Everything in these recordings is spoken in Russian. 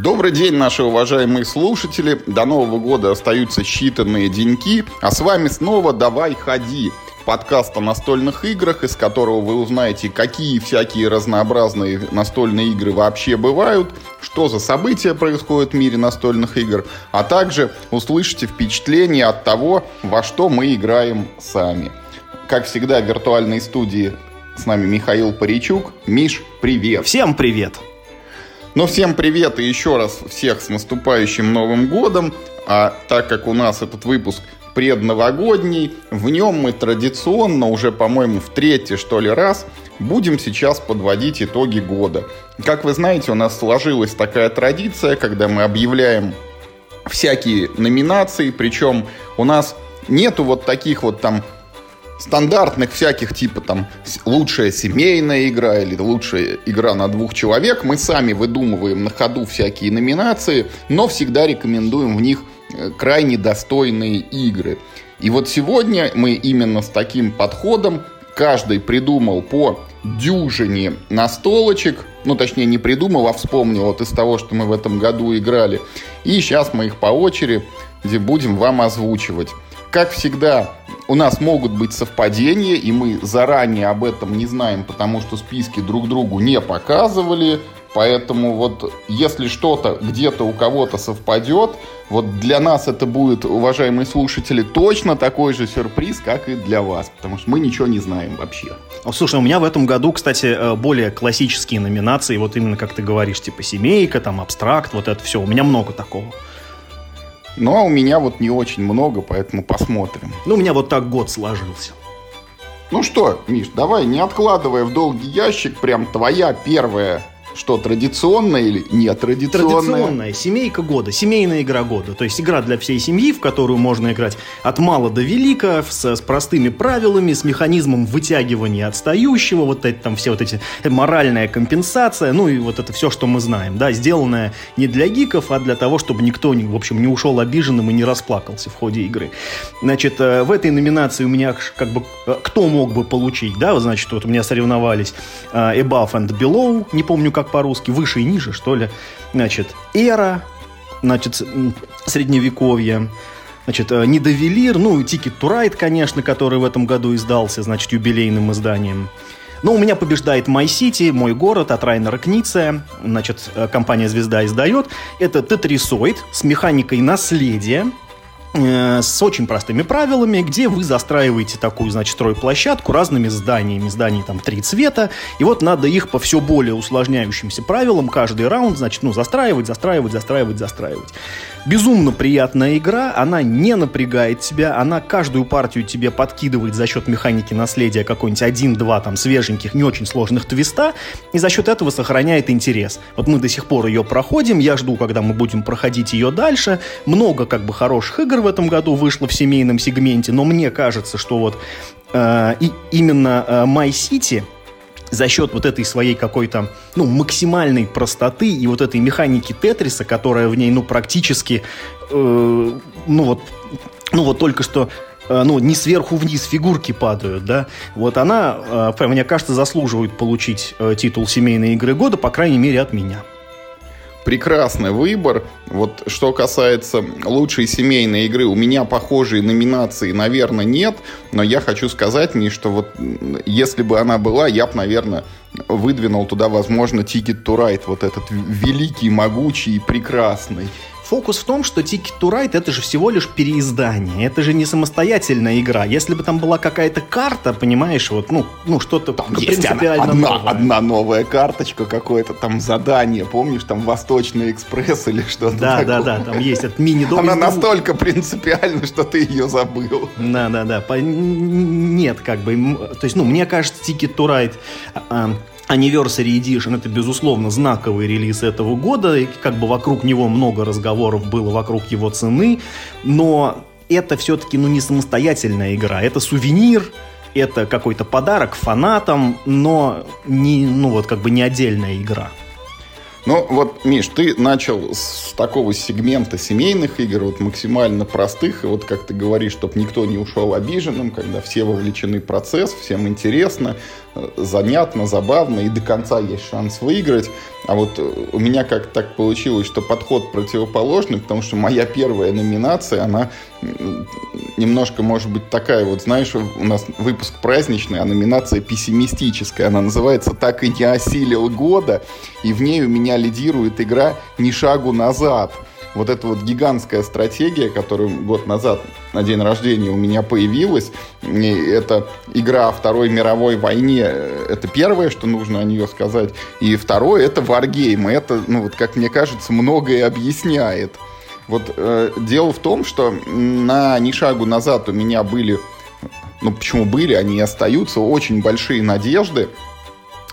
Добрый день, наши уважаемые слушатели. До Нового года остаются считанные деньки, а с вами снова «Давай, ходи» подкаст о настольных играх, из которого вы узнаете, какие всякие разнообразные настольные игры вообще бывают, что за события происходят в мире настольных игр, а также услышите впечатление от того, во что мы играем сами. Как всегда, в виртуальной студии с нами Михаил Паричук. Миш, привет! Всем привет! Ну, всем привет и еще раз всех с наступающим Новым Годом. А так как у нас этот выпуск предновогодний. В нем мы традиционно, уже, по-моему, в третий, что ли, раз, будем сейчас подводить итоги года. Как вы знаете, у нас сложилась такая традиция, когда мы объявляем всякие номинации, причем у нас нету вот таких вот там стандартных всяких типа там лучшая семейная игра или лучшая игра на двух человек. Мы сами выдумываем на ходу всякие номинации, но всегда рекомендуем в них Э, крайне достойные игры. И вот сегодня мы именно с таким подходом каждый придумал по дюжине настолочек, ну точнее не придумал, а вспомнил вот из того, что мы в этом году играли. И сейчас мы их по очереди будем вам озвучивать. Как всегда, у нас могут быть совпадения, и мы заранее об этом не знаем, потому что списки друг другу не показывали. Поэтому вот если что-то где-то у кого-то совпадет, вот для нас это будет, уважаемые слушатели, точно такой же сюрприз, как и для вас, потому что мы ничего не знаем вообще. Слушай, у меня в этом году, кстати, э, более классические номинации, вот именно как ты говоришь, типа семейка, там абстракт, вот это все, у меня много такого. Ну, а у меня вот не очень много, поэтому посмотрим. Ну, у меня вот так год сложился. Ну что, Миш, давай, не откладывая в долгий ящик, прям твоя первая что, традиционная или нетрадиционная? Традиционная. Семейка года. Семейная игра года. То есть игра для всей семьи, в которую можно играть от мала до велика, с, с простыми правилами, с механизмом вытягивания отстающего, вот эти там все вот эти э, моральная компенсация, ну и вот это все, что мы знаем, да, сделанное не для гиков, а для того, чтобы никто, в общем, не ушел обиженным и не расплакался в ходе игры. Значит, э, в этой номинации у меня как бы э, кто мог бы получить, да, значит, вот у меня соревновались Above and Below, не помню, как по-русски, выше и ниже, что ли. Значит, эра, значит, средневековье, значит, э, Недовелир, ну to Ride, конечно, который в этом году издался, значит, юбилейным изданием. Но у меня побеждает My City, мой город от Райнера Книция. Значит, э, компания «Звезда» издает. Это тетрисоид с механикой наследия. Э, с очень простыми правилами, где вы застраиваете такую, значит, стройплощадку разными зданиями. Зданий там три цвета, и вот надо их по все более усложняющимся правилам каждый раунд, значит, ну, застраивать, застраивать, застраивать, застраивать. Безумно приятная игра, она не напрягает тебя, она каждую партию тебе подкидывает за счет механики наследия какой-нибудь один-два там свеженьких, не очень сложных твиста, и за счет этого сохраняет интерес. Вот мы до сих пор ее проходим, я жду, когда мы будем проходить ее дальше. Много как бы хороших игр в этом году вышло в семейном сегменте, но мне кажется, что вот э, и именно э, My City — за счет вот этой своей какой-то, ну, максимальной простоты и вот этой механики Тетриса, которая в ней, ну, практически, э, ну, вот, ну, вот только что э, ну, не сверху вниз фигурки падают, да, вот она, э, мне кажется, заслуживает получить э, титул семейной игры года, по крайней мере, от меня прекрасный выбор. Вот что касается лучшей семейной игры, у меня похожей номинации, наверное, нет, но я хочу сказать мне, что вот если бы она была, я бы, наверное, выдвинул туда, возможно, Ticket to Ride, вот этот великий, могучий и прекрасный. Фокус в том, что Ticket to Ride это же всего лишь переиздание, это же не самостоятельная игра. Если бы там была какая-то карта, понимаешь, вот, ну, ну что-то там есть одна, одна, одна новая карточка, какое-то там задание, помнишь, там Восточный экспресс или что-то Да, такое. да, да, там есть этот мини-дом. Она настолько принципиальна, что ты ее забыл. Да, да, да. Нет, как бы, то есть, ну, мне кажется, Ticket to Ride а, Anniversary Edition это, безусловно, знаковый релиз этого года, и как бы вокруг него много разговоров было вокруг его цены, но это все-таки, ну, не самостоятельная игра, это сувенир, это какой-то подарок фанатам, но не, ну, вот как бы не отдельная игра. Ну вот, Миш, ты начал с такого сегмента семейных игр, вот максимально простых, и вот как ты говоришь, чтобы никто не ушел обиженным, когда все вовлечены в процесс, всем интересно, занятно, забавно, и до конца есть шанс выиграть. А вот э, у меня как так получилось, что подход противоположный, потому что моя первая номинация, она немножко, может быть, такая вот, знаешь, у нас выпуск праздничный, а номинация пессимистическая. Она называется «Так и не осилил года», и в ней у меня лидирует игра «Ни шагу назад». Вот эта вот гигантская стратегия, которая год назад на день рождения у меня появилась, это игра о Второй мировой войне, это первое, что нужно о нее сказать. И второе, это Wargame. Это, ну вот, как мне кажется, многое объясняет. Вот э, дело в том, что на ни шагу назад у меня были, ну почему были, они и остаются, очень большие надежды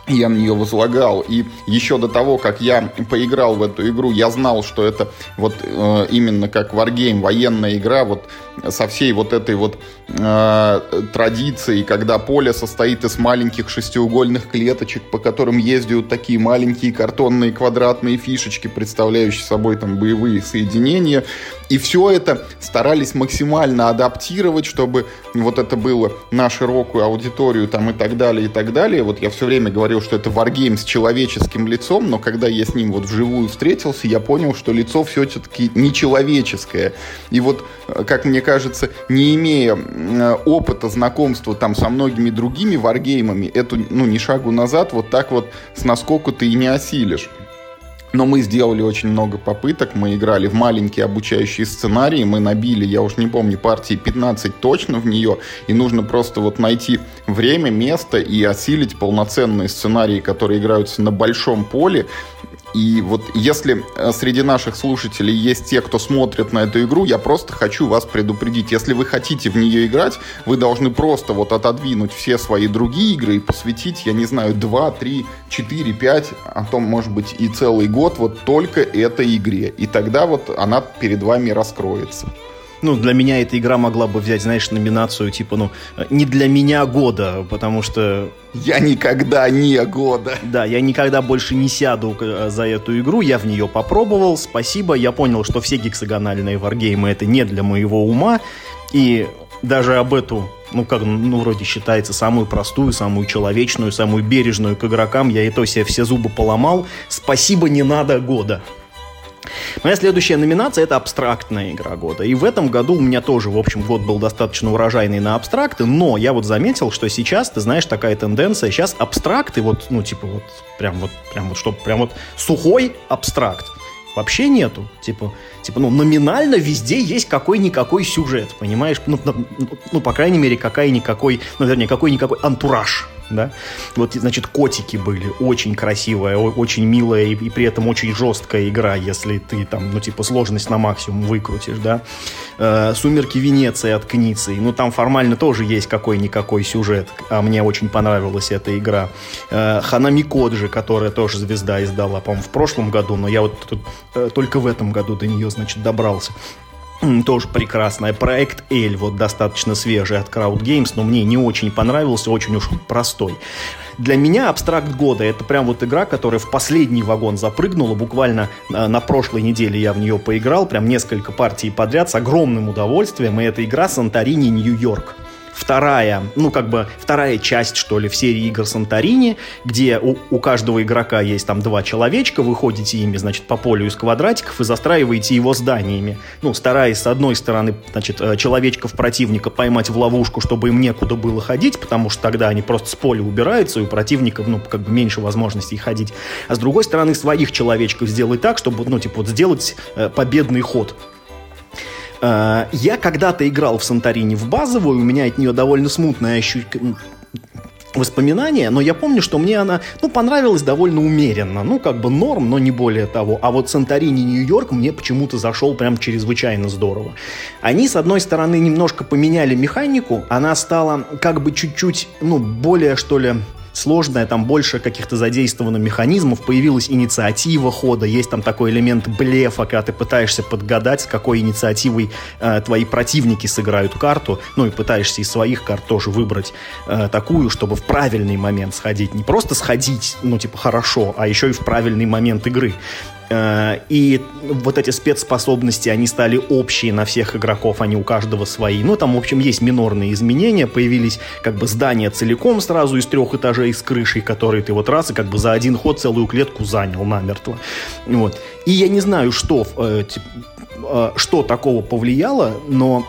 я на нее возлагал. И еще до того, как я поиграл в эту игру, я знал, что это вот э, именно как Wargame, военная игра, вот со всей вот этой вот э, традицией, когда поле состоит из маленьких шестиугольных клеточек, по которым ездят такие маленькие картонные квадратные фишечки, представляющие собой там боевые соединения. И все это старались максимально адаптировать, чтобы вот это было на широкую аудиторию там и так далее, и так далее. Вот я все время говорил, что это варгейм с человеческим лицом, но когда я с ним вот вживую встретился, я понял, что лицо все-таки нечеловеческое. И вот, э, как мне кажется, не имея опыта знакомства там со многими другими варгеймами, эту, ну, ни шагу назад вот так вот с наскоку ты и не осилишь. Но мы сделали очень много попыток, мы играли в маленькие обучающие сценарии, мы набили, я уж не помню, партии 15 точно в нее, и нужно просто вот найти время, место и осилить полноценные сценарии, которые играются на большом поле, и вот если э, среди наших слушателей есть те, кто смотрит на эту игру, я просто хочу вас предупредить. Если вы хотите в нее играть, вы должны просто вот отодвинуть все свои другие игры и посвятить, я не знаю, 2, 3, 4, 5, а то, может быть, и целый год вот только этой игре. И тогда вот она перед вами раскроется ну, для меня эта игра могла бы взять, знаешь, номинацию типа, ну, не для меня года, потому что... Я никогда не года. Да, я никогда больше не сяду э, за эту игру, я в нее попробовал, спасибо, я понял, что все гексагональные варгеймы это не для моего ума, и даже об эту ну, как, ну, вроде считается самую простую, самую человечную, самую бережную к игрокам. Я и то себе все зубы поломал. Спасибо, не надо года. Моя следующая номинация это абстрактная игра года. И в этом году у меня тоже, в общем, год был достаточно урожайный на абстракты, но я вот заметил, что сейчас, ты знаешь, такая тенденция, сейчас абстракты, вот, ну, типа вот, прям вот, прям вот, что, прям вот сухой абстракт вообще нету. Типа, типа, ну, номинально везде есть какой-никакой сюжет, понимаешь? Ну, ну, ну по крайней мере, какая-никакой, ну, вернее, какой-никакой антураж да. Вот, значит, котики были, очень красивая, очень милая и, и при этом очень жесткая игра, если ты там, ну, типа, сложность на максимум выкрутишь, да. Э, Сумерки Венеции от Кницы, ну, там формально тоже есть какой-никакой сюжет, а мне очень понравилась эта игра. Э, Ханами Коджи, которая тоже звезда издала, по-моему, в прошлом году, но я вот тут, э, только в этом году до нее, значит, добрался тоже прекрасная. Проект Эль, вот достаточно свежий от Crowd Games, но мне не очень понравился, очень уж простой. Для меня абстракт года это прям вот игра, которая в последний вагон запрыгнула. Буквально э, на прошлой неделе я в нее поиграл, прям несколько партий подряд с огромным удовольствием. И это игра Санторини Нью-Йорк вторая, ну, как бы вторая часть, что ли, в серии игр Санторини, где у, у каждого игрока есть там два человечка, вы ходите ими, значит, по полю из квадратиков и застраиваете его зданиями. Ну, стараясь, с одной стороны, значит, э, человечков противника поймать в ловушку, чтобы им некуда было ходить, потому что тогда они просто с поля убираются, и у противников, ну, как бы меньше возможностей ходить. А с другой стороны, своих человечков сделать так, чтобы, ну, типа, вот сделать э, победный ход я когда-то играл в Санторини в базовую, у меня от нее довольно смутное ощущение воспоминания, но я помню, что мне она, ну, понравилась довольно умеренно, ну, как бы норм, но не более того. А вот Санторини Нью-Йорк мне почему-то зашел прям чрезвычайно здорово. Они, с одной стороны, немножко поменяли механику, она стала как бы чуть-чуть, ну, более, что ли, сложная, там больше каких-то задействовано механизмов, появилась инициатива хода, есть там такой элемент блефа, когда ты пытаешься подгадать, с какой инициативой э, твои противники сыграют карту, ну и пытаешься из своих карт тоже выбрать э, такую, чтобы в правильный момент сходить. Не просто сходить, ну типа хорошо, а еще и в правильный момент игры. Э, и вот эти спецспособности, они стали общие на всех игроков, они у каждого свои. Ну, там, в общем, есть минорные изменения. Появились как бы здания целиком сразу из трех этажей с крышей, которые ты вот раз и как бы за один ход целую клетку занял намертво. Вот. И я не знаю, что, э, э, что такого повлияло, но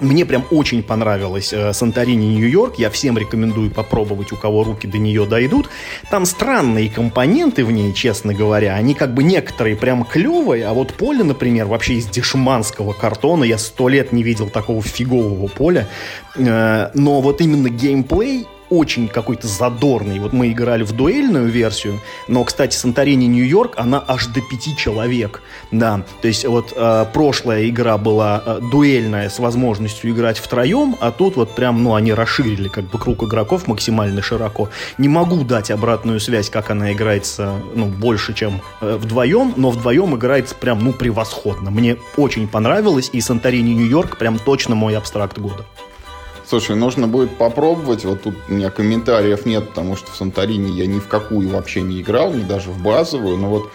мне прям очень понравилась э, Санторини Нью-Йорк. Я всем рекомендую попробовать, у кого руки до нее дойдут. Там странные компоненты в ней, честно говоря. Они как бы некоторые прям клевые, а вот поле, например, вообще из дешманского картона. Я сто лет не видел такого фигового поля. Э, но вот именно геймплей очень какой-то задорный. Вот мы играли в дуэльную версию, но, кстати, Санторини Нью-Йорк, она аж до пяти человек. Да, то есть вот э, прошлая игра была э, дуэльная с возможностью играть втроем, а тут вот прям, ну, они расширили как бы круг игроков максимально широко. Не могу дать обратную связь, как она играется, ну, больше, чем э, вдвоем, но вдвоем играется прям, ну, превосходно. Мне очень понравилось, и Санторини Нью-Йорк прям точно мой абстракт года. Слушай, нужно будет попробовать. Вот тут у меня комментариев нет, потому что в Санторини я ни в какую вообще не играл, ни даже в базовую. Но вот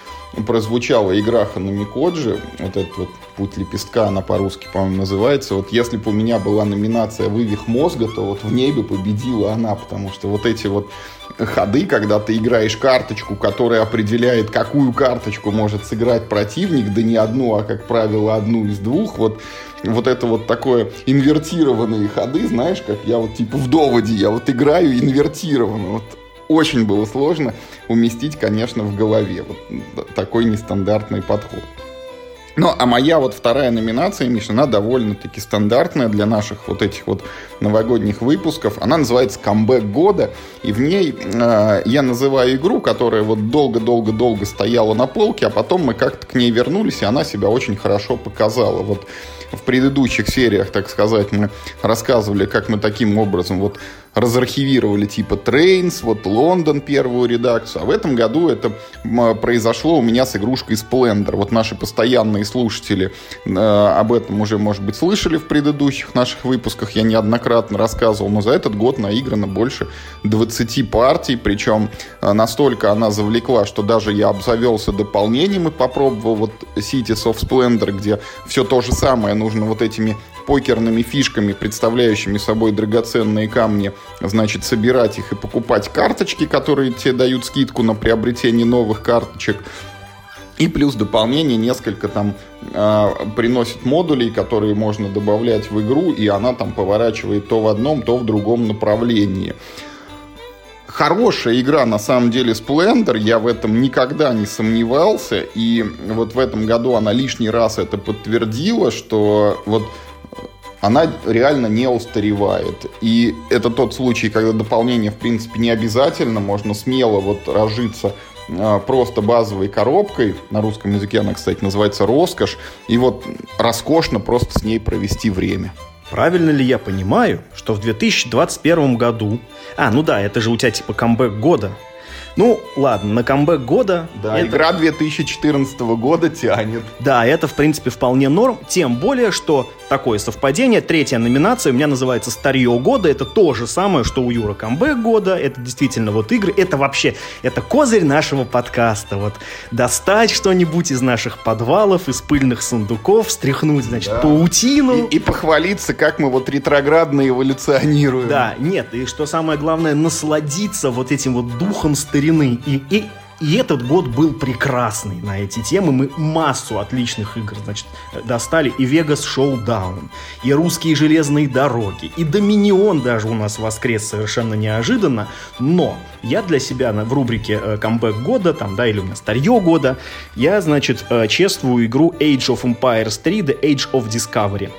прозвучала игра Ханамикоджи, вот этот вот «Путь лепестка», она по-русски, по-моему, называется. Вот если бы у меня была номинация «Вывих мозга», то вот в ней бы победила она, потому что вот эти вот ходы, когда ты играешь карточку, которая определяет, какую карточку может сыграть противник, да не одну, а, как правило, одну из двух, вот вот это вот такое инвертированные ходы, знаешь, как я вот типа в доводе, я вот играю инвертированно. Вот очень было сложно уместить, конечно, в голове. Вот такой нестандартный подход. Ну, а моя вот вторая номинация, Миша, она довольно-таки стандартная для наших вот этих вот новогодних выпусков. Она называется «Камбэк года», и в ней э, я называю игру, которая вот долго-долго-долго стояла на полке, а потом мы как-то к ней вернулись, и она себя очень хорошо показала. Вот в предыдущих сериях, так сказать, мы рассказывали, как мы таким образом вот разархивировали типа Trains, вот Лондон первую редакцию. А в этом году это произошло у меня с игрушкой Splendor. Вот наши постоянные слушатели э, об этом уже, может быть, слышали в предыдущих наших выпусках. Я неоднократно рассказывал, но за этот год наиграно больше 20 партий. Причем э, настолько она завлекла, что даже я обзавелся дополнением и попробовал вот Cities of Splendor, где все то же самое нужно вот этими покерными фишками, представляющими собой драгоценные камни, значит, собирать их и покупать карточки, которые тебе дают скидку на приобретение новых карточек. И плюс дополнение несколько там э, приносит модулей, которые можно добавлять в игру, и она там поворачивает то в одном, то в другом направлении. Хорошая игра, на самом деле, Splendor, я в этом никогда не сомневался, и вот в этом году она лишний раз это подтвердила, что вот она реально не устаревает. И это тот случай, когда дополнение, в принципе, не обязательно, можно смело вот разжиться а, просто базовой коробкой, на русском языке она, кстати, называется «Роскошь», и вот роскошно просто с ней провести время. Правильно ли я понимаю, что в 2021 году... А, ну да, это же у тебя типа камбэк года. Ну, ладно, на камбэк года... Да, это... игра 2014 года тянет. Да, это, в принципе, вполне норм. Тем более, что такое совпадение. Третья номинация у меня называется «Старье года». Это то же самое, что у Юра камбэк года. Это действительно вот игры. Это вообще, это козырь нашего подкаста. Вот достать что-нибудь из наших подвалов, из пыльных сундуков, стряхнуть, значит, да. паутину. И, и похвалиться, как мы вот ретроградно эволюционируем. Да, нет, и что самое главное, насладиться вот этим вот духом старины. И, и и этот год был прекрасный на эти темы. Мы массу отличных игр, значит, достали. И Vegas Showdown, и Русские железные дороги, и Доминион даже у нас воскрес совершенно неожиданно. Но я для себя в рубрике э, камбэк года, там, да, или у меня старье года, я, значит, э, чествую игру Age of Empires 3 The Age of Discovery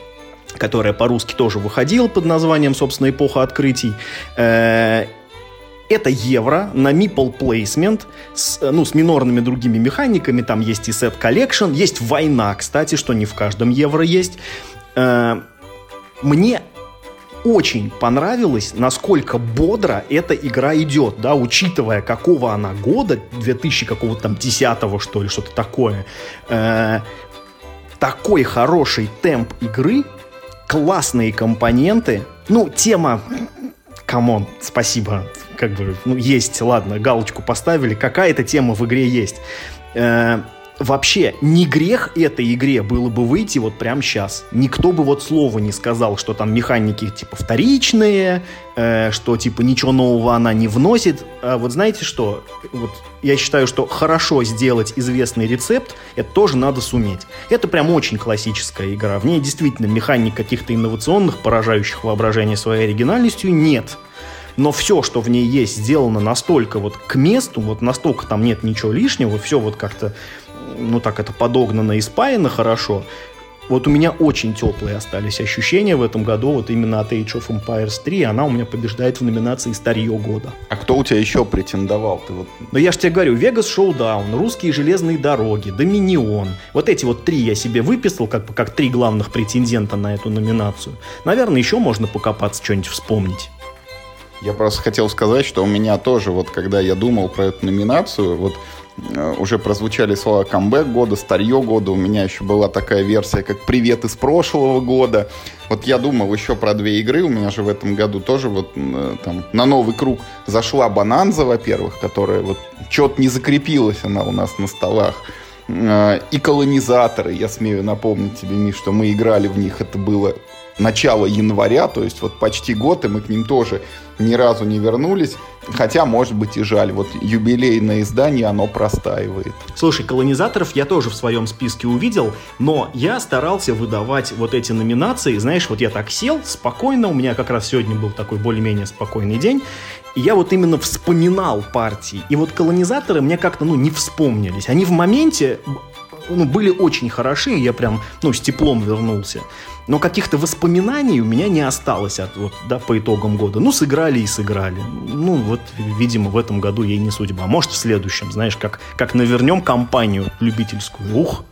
которая по-русски тоже выходила под названием, собственно, «Эпоха открытий». Это евро на Meeple Placement с, э, ну, с минорными другими механиками. Там есть и set collection, есть война, кстати, что не в каждом евро есть. Э, мне очень понравилось, насколько бодро эта игра идет, да, учитывая, какого она года, 2000 какого-то там 10 что ли, что-то такое. Э, такой хороший темп игры, классные компоненты, ну, тема, come on, спасибо, как бы, ну, есть, ладно, галочку поставили, какая-то тема в игре есть. Э, вообще не грех этой игре было бы выйти вот прямо сейчас. Никто бы вот слова не сказал, что там механики типа вторичные, э, что типа ничего нового она не вносит. А вот знаете что? Вот я считаю, что хорошо сделать известный рецепт, это тоже надо суметь. Это прям очень классическая игра. В ней действительно механик каких-то инновационных, поражающих воображение своей оригинальностью нет но все, что в ней есть, сделано настолько вот к месту, вот настолько там нет ничего лишнего, все вот как-то ну так это подогнано и спаяно хорошо, вот у меня очень теплые остались ощущения в этом году, вот именно от Age of Empires 3, она у меня побеждает в номинации «Старье года». А кто у тебя еще претендовал? Ты вот... Ну я же тебе говорю, Vegas Showdown, Русские железные дороги, Доминион. Вот эти вот три я себе выписал, как, как три главных претендента на эту номинацию. Наверное, еще можно покопаться, что-нибудь вспомнить. Я просто хотел сказать, что у меня тоже, вот когда я думал про эту номинацию, вот Э, уже прозвучали слова камбэк года, старье года. У меня еще была такая версия, как привет из прошлого года. Вот я думал еще про две игры. У меня же в этом году тоже вот э, там на новый круг зашла Бананза, во-первых, которая вот что-то не закрепилась она у нас на столах. Э, и колонизаторы, я смею напомнить тебе, Миш, что мы играли в них, это было начало января, то есть вот почти год, и мы к ним тоже ни разу не вернулись. Хотя, может быть, и жаль. Вот юбилейное издание, оно простаивает. Слушай, колонизаторов я тоже в своем списке увидел, но я старался выдавать вот эти номинации. Знаешь, вот я так сел спокойно, у меня как раз сегодня был такой более-менее спокойный день, и я вот именно вспоминал партии. И вот колонизаторы мне как-то, ну, не вспомнились. Они в моменте ну, были очень хороши, я прям, ну, с теплом вернулся. Но каких-то воспоминаний у меня не осталось от, вот, да, по итогам года. Ну, сыграли и сыграли. Ну, вот, видимо, в этом году ей не судьба. Может, в следующем, знаешь, как, как навернем компанию любительскую. Ух!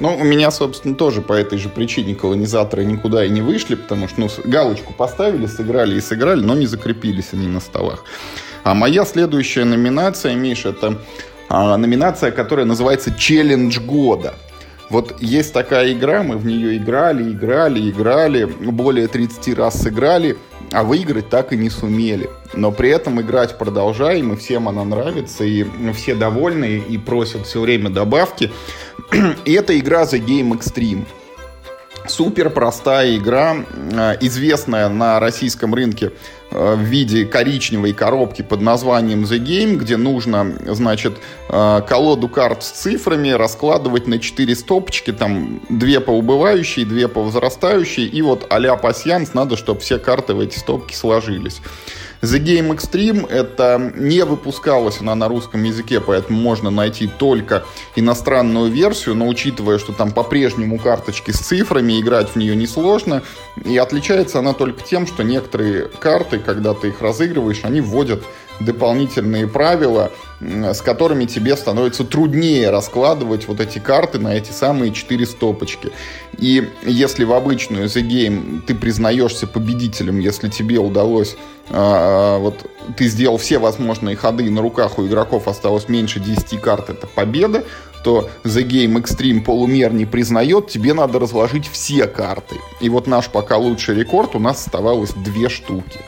Ну, у меня, собственно, тоже по этой же причине колонизаторы никуда и не вышли, потому что, ну, галочку поставили, сыграли и сыграли, но не закрепились они на столах. А моя следующая номинация, Миша, это номинация, которая называется «Челлендж года». Вот есть такая игра, мы в нее играли, играли, играли, более 30 раз сыграли, а выиграть так и не сумели. Но при этом играть продолжаем, и всем она нравится, и все довольны, и просят все время добавки. И это игра The Game Extreme. Супер простая игра, э, известная на российском рынке в виде коричневой коробки под названием The Game, где нужно, значит, э, колоду карт с цифрами раскладывать на 4 стопочки, там две по убывающей, две по возрастающей, и вот а-ля пассианс надо, чтобы все карты в эти стопки сложились. The Game Extreme это не выпускалась она на русском языке, поэтому можно найти только иностранную версию, но учитывая, что там по-прежнему карточки с цифрами, играть в нее несложно. И отличается она только тем, что некоторые карты, когда ты их разыгрываешь, они вводят дополнительные правила, с которыми тебе становится труднее раскладывать вот эти карты на эти самые четыре стопочки. И если в обычную The Game ты признаешься победителем, если тебе удалось а, вот ты сделал все возможные ходы, и на руках у игроков осталось меньше 10 карт, это победа, то The Game Extreme полумер не признает, тебе надо разложить все карты. И вот наш пока лучший рекорд, у нас оставалось две штуки.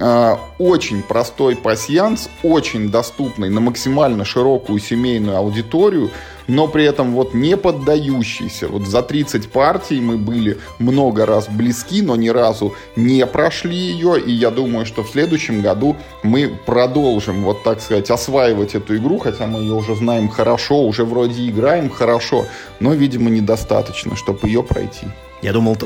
А, очень простой пасьянс, очень доступный на максимально широкую семейную аудиторию, но при этом вот не поддающийся. Вот за 30 партий мы были много раз близки, но ни разу не прошли ее, и я думаю, что в следующем году мы продолжим, вот так сказать, осваивать эту игру, хотя мы ее уже знаем хорошо, уже вроде играем хорошо, но, видимо, недостаточно, чтобы ее пройти. Я думал,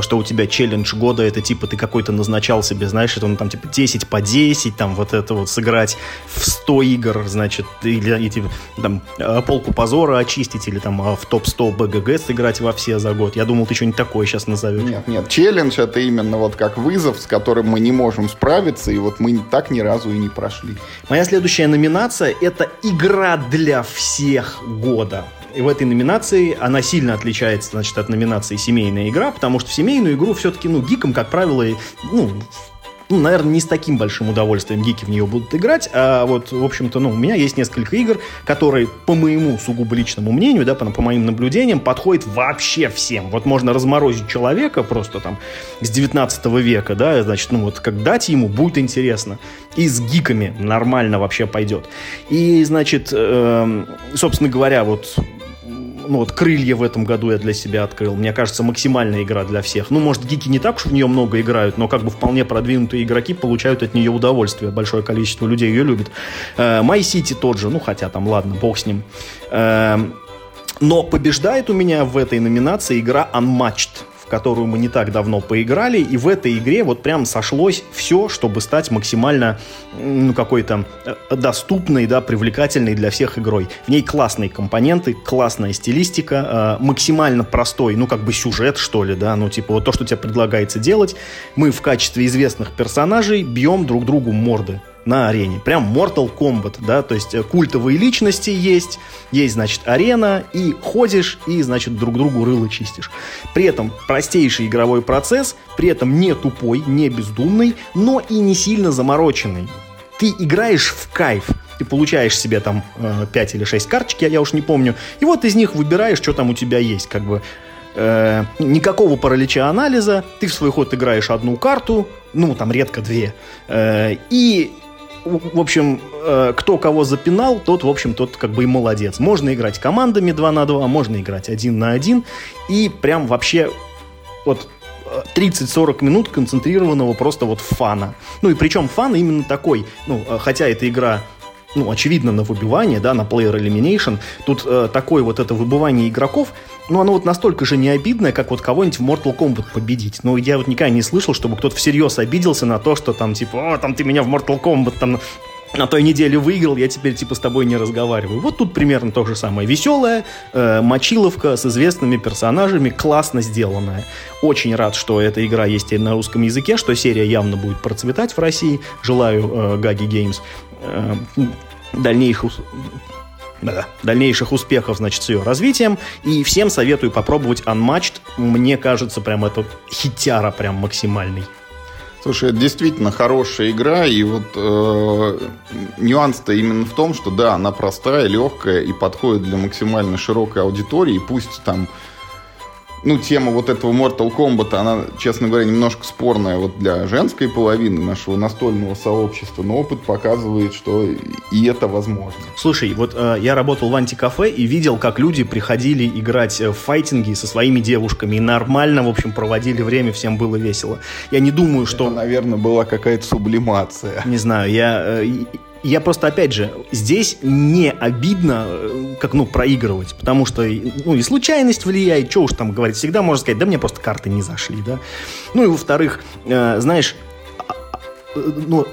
что у тебя челлендж года, это типа ты какой-то назначал себе, знаешь, это он там типа 10 по 10, там вот это вот сыграть в 100 игр, значит, или, или типа, там э, полку позора очистить, или там э, в топ-100 БГГ сыграть во все за год. Я думал, ты что-нибудь такое сейчас назовешь. Нет, нет, челлендж это именно вот как вызов, с которым мы не можем справиться, и вот мы так ни разу и не прошли. Моя следующая номинация это игра для всех года. И в этой номинации она сильно отличается, значит, от номинации «Семейная игра», потому что в семейную игру все-таки, ну, гикам, как правило, ну, ну, наверное, не с таким большим удовольствием гики в нее будут играть, а вот, в общем-то, ну, у меня есть несколько игр, которые, по моему сугубо личному мнению, да, по, по моим наблюдениям, подходят вообще всем. Вот можно разморозить человека просто там с 19 века, да, значит, ну, вот как дать ему, будет интересно. И с гиками нормально вообще пойдет. И, значит, э, собственно говоря, вот ну вот крылья в этом году я для себя открыл. Мне кажется, максимальная игра для всех. Ну, может, гики не так уж в нее много играют, но как бы вполне продвинутые игроки получают от нее удовольствие. Большое количество людей ее любит. Э, My City тот же, ну, хотя там, ладно, бог с ним. Э, но побеждает у меня в этой номинации игра Unmatched которую мы не так давно поиграли, и в этой игре вот прям сошлось все, чтобы стать максимально ну, какой-то э, доступной, да, привлекательной для всех игрой. В ней классные компоненты, классная стилистика, э, максимально простой, ну, как бы сюжет, что ли, да, ну, типа вот то, что тебе предлагается делать. Мы в качестве известных персонажей бьем друг другу морды на арене. Прям Mortal Kombat, да, то есть э, культовые личности есть, есть, значит, арена, и ходишь, и, значит, друг другу рыло чистишь. При этом простейший игровой процесс, при этом не тупой, не бездумный, но и не сильно замороченный. Ты играешь в кайф, ты получаешь себе там э, 5 или 6 карточек, я, я уж не помню, и вот из них выбираешь, что там у тебя есть, как бы э, никакого паралича анализа, ты в свой ход играешь одну карту, ну, там редко две, э, и в общем, э, кто кого запинал, тот, в общем, тот как бы и молодец. Можно играть командами 2 на 2, можно играть 1 на 1. И прям вообще вот 30-40 э, минут концентрированного просто вот фана. Ну и причем фан именно такой, ну, э, хотя эта игра ну, очевидно, на выбивание, да, на player elimination. Тут э, такое вот это выбывание игроков, ну, оно вот настолько же не обидное, как вот кого-нибудь в Mortal Kombat победить. Ну, я вот никогда не слышал, чтобы кто-то всерьез обиделся на то, что там, типа, о, там ты меня в Mortal Kombat там на той неделе выиграл, я теперь типа с тобой не разговариваю. Вот тут примерно то же самое. Веселая э, мочиловка с известными персонажами, классно сделанная. Очень рад, что эта игра есть и на русском языке, что серия явно будет процветать в России. Желаю э, Гаги Геймс э, дальнейших да, дальнейших успехов, значит, с ее развитием. И всем советую попробовать Unmatched. Мне кажется, прям это хитяра прям максимальный. Слушай, это действительно хорошая игра, и вот э, нюанс-то именно в том, что да, она простая, легкая и подходит для максимально широкой аудитории, пусть там ну, тема вот этого Mortal Kombat, она, честно говоря, немножко спорная вот для женской половины нашего настольного сообщества, но опыт показывает, что и это возможно. Слушай, вот э, я работал в антикафе и видел, как люди приходили играть в файтинги со своими девушками и нормально, в общем, проводили время, всем было весело. Я не думаю, что... Это, наверное, была какая-то сублимация. Не знаю, я... Э, я просто, опять же, здесь не обидно, э, как, ну, проигрывать, потому что, ну, и случайность влияет, что уж там говорить, всегда можно сказать, да мне просто карты не зашли, да. Ну, и во-вторых, э, знаешь, а, а, ну,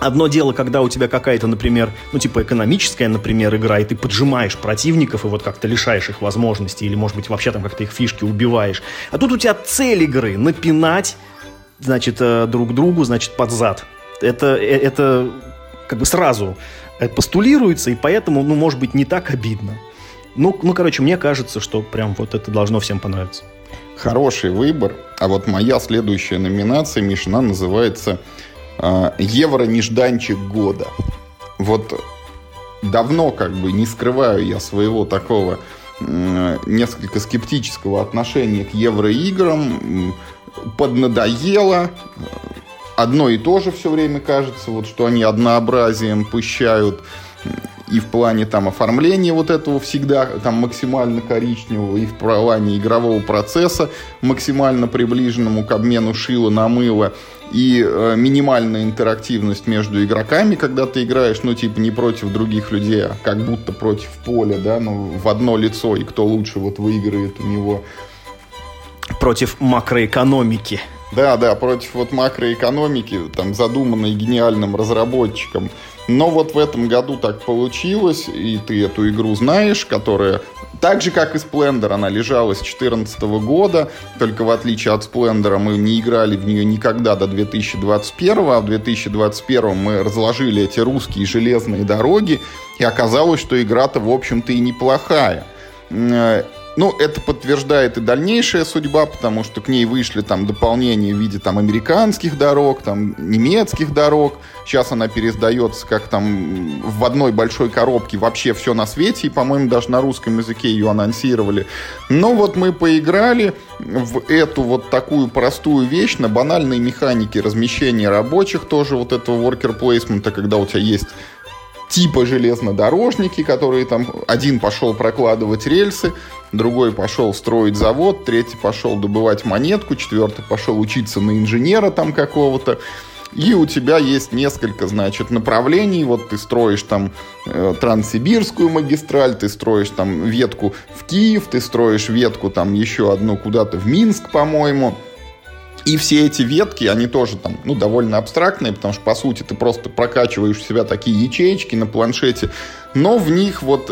Одно дело, когда у тебя какая-то, например, ну, типа экономическая, например, игра, и ты поджимаешь противников и вот как-то лишаешь их возможностей, или, может быть, вообще там как-то их фишки убиваешь. А тут у тебя цель игры — напинать, значит, э, друг другу, значит, под зад. Это, это как бы сразу э, постулируется, и поэтому, ну, может быть, не так обидно. Ну, ну, короче, мне кажется, что прям вот это должно всем понравиться. Хороший выбор. А вот моя следующая номинация, Мишина, называется э, «Евро-нежданчик года». Вот давно как бы не скрываю я своего такого э, несколько скептического отношения к евроиграм. Поднадоело одно и то же все время кажется, вот что они однообразием пущают и в плане там оформления вот этого всегда там максимально коричневого, и в плане игрового процесса максимально приближенному к обмену шила на мыло, и э, минимальная интерактивность между игроками, когда ты играешь, ну, типа, не против других людей, а как будто против поля, да, ну, в одно лицо, и кто лучше вот выиграет у него. Против макроэкономики. Да, да, против вот макроэкономики, там, задуманной гениальным разработчиком. Но вот в этом году так получилось, и ты эту игру знаешь, которая так же, как и Splendor, она лежала с 2014 года, только в отличие от Splendor мы не играли в нее никогда до 2021, а в 2021 мы разложили эти русские железные дороги, и оказалось, что игра-то, в общем-то, и неплохая. Ну, это подтверждает и дальнейшая судьба, потому что к ней вышли там дополнения в виде там американских дорог, там немецких дорог. Сейчас она пересдается как там в одной большой коробке вообще все на свете, и, по-моему, даже на русском языке ее анонсировали. Но вот мы поиграли в эту вот такую простую вещь на банальной механике размещения рабочих, тоже вот этого worker placement, когда у тебя есть типа железнодорожники, которые там один пошел прокладывать рельсы, другой пошел строить завод, третий пошел добывать монетку, четвертый пошел учиться на инженера там какого-то. И у тебя есть несколько, значит, направлений. Вот ты строишь там э, Транссибирскую магистраль, ты строишь там ветку в Киев, ты строишь ветку там еще одну куда-то в Минск, по-моему. И все эти ветки, они тоже там, ну, довольно абстрактные, потому что, по сути, ты просто прокачиваешь у себя такие ячеечки на планшете, но в них вот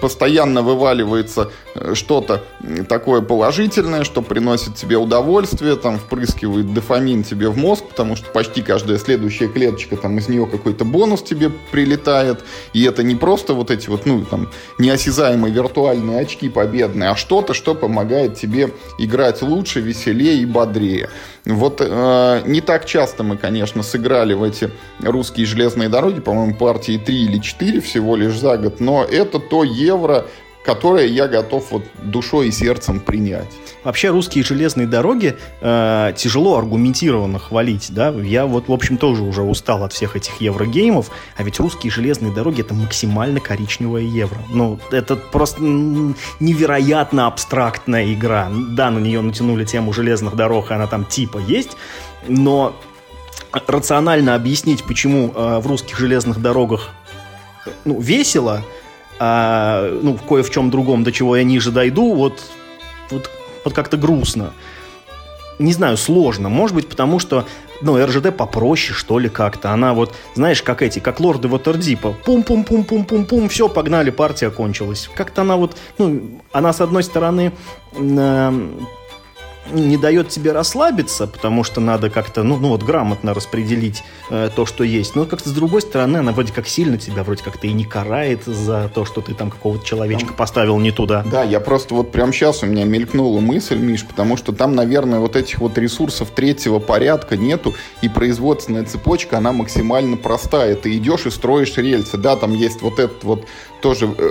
постоянно вываливается э, что-то такое положительное, что приносит тебе удовольствие, там впрыскивает дофамин тебе в мозг, потому что почти каждая следующая клеточка, там из нее какой-то бонус тебе прилетает, и это не просто вот эти вот, ну, там, неосязаемые виртуальные очки победные, а что-то, что помогает тебе играть лучше, веселее и бодрее. Вот э, не так часто мы, конечно, сыграли в эти русские железные дороги, по-моему, партии 3 или 4 всего лишь за год, но это то евро, которое я готов вот душой и сердцем принять. Вообще русские железные дороги э, тяжело аргументированно хвалить, да. Я вот, в общем, тоже уже устал от всех этих еврогеймов, а ведь русские железные дороги это максимально коричневая евро. Ну, это просто невероятно абстрактная игра. Да, на нее натянули тему железных дорог, она там типа есть, но рационально объяснить, почему э, в русских железных дорогах ну, весело, а, ну, кое в чем другом, до чего я ниже дойду, вот, вот вот как-то грустно. Не знаю, сложно. Может быть, потому что ну, РЖД попроще, что ли, как-то. Она вот, знаешь, как эти, как лорды Ватердипа. Пум-пум-пум-пум-пум-пум, все, погнали, партия кончилась. Как-то она вот, ну, она, с одной стороны, э, не дает тебе расслабиться, потому что надо как-то, ну, ну вот грамотно распределить э, то, что есть. Но как-то с другой стороны, она вроде как сильно тебя вроде как-то и не карает за то, что ты там какого-то человечка там, поставил не туда. Да, я просто вот прямо сейчас у меня мелькнула мысль, Миш, потому что там, наверное, вот этих вот ресурсов третьего порядка нету, и производственная цепочка, она максимально простая. Ты идешь и строишь рельсы, да, там есть вот этот вот тоже э,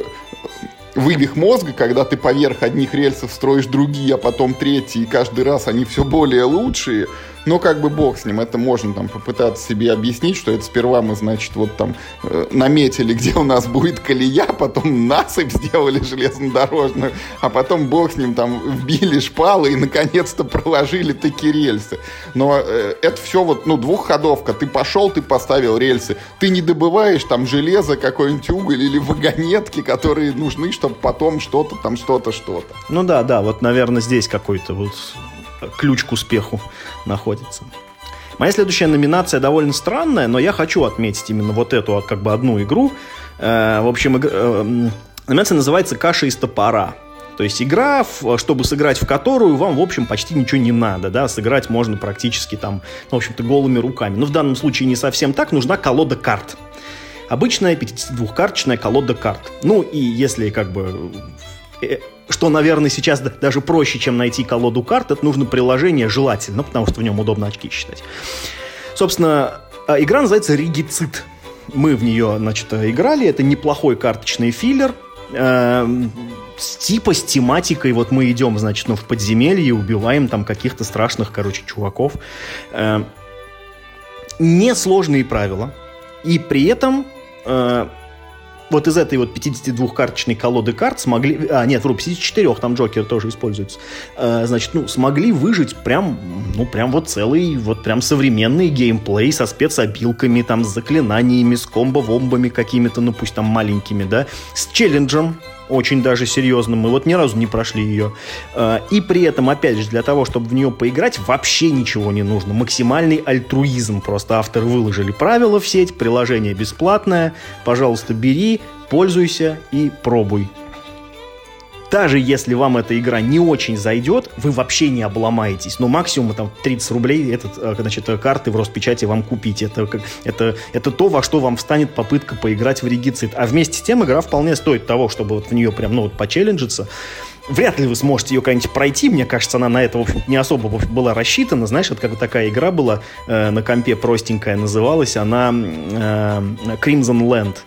вывих мозга, когда ты поверх одних рельсов строишь другие, а потом третьи, и каждый раз они все более лучшие – но как бы бог с ним, это можно там попытаться себе объяснить, что это сперва мы, значит, вот там э, наметили, где у нас будет колея, потом насыпь сделали железнодорожную, а потом бог с ним там вбили шпалы и наконец-то проложили такие рельсы. Но э, это все вот, ну, двухходовка. Ты пошел, ты поставил рельсы. Ты не добываешь там железо, какой-нибудь уголь или вагонетки, которые нужны, чтобы потом что-то там, что-то, что-то. Ну да, да, вот, наверное, здесь какой-то вот ключ к успеху находится. Моя следующая номинация довольно странная, но я хочу отметить именно вот эту как бы одну игру. Э, в общем, э, номинация называется «Каша из топора». То есть игра, чтобы сыграть в которую вам, в общем, почти ничего не надо, да, сыграть можно практически там, ну, в общем-то, голыми руками. Но в данном случае не совсем так, нужна колода карт. Обычная 52-карточная колода карт. Ну, и если как бы э, что, наверное, сейчас даже проще, чем найти колоду карт, это нужно приложение желательно, потому что в нем удобно очки считать. Собственно, а, игра называется «Ригицит». Мы в нее, значит, играли. Это неплохой карточный филлер. Э, с типа с тематикой, вот мы идем, значит, ну, в подземелье, убиваем там каких-то страшных, короче, чуваков. Э, несложные правила. И при этом э, вот из этой вот 52-карточной колоды карт смогли... А, нет, вру, 54, там Джокер тоже используется. А, значит, ну, смогли выжить прям, ну, прям вот целый, вот прям современный геймплей со спецобилками, там, с заклинаниями, с комбо-вомбами какими-то, ну, пусть там маленькими, да, с челленджем, очень даже серьезно. Мы вот ни разу не прошли ее. А, и при этом, опять же, для того, чтобы в нее поиграть, вообще ничего не нужно. Максимальный альтруизм. Просто авторы выложили правила в сеть, приложение бесплатное. Пожалуйста, бери, пользуйся и пробуй. Даже если вам эта игра не очень зайдет, вы вообще не обломаетесь. Но максимум там 30 рублей этот, э, значит, карты в Роспечати вам купить. Это, это, это то, во что вам встанет попытка поиграть в регицит. А вместе с тем игра вполне стоит того, чтобы вот в нее прям, ну, вот почелленджиться. Вряд ли вы сможете ее как-нибудь пройти. Мне кажется, она на это, в общем не особо общем, была рассчитана. Знаешь, вот как такая игра была э, на компе простенькая, называлась она э, Crimson Land.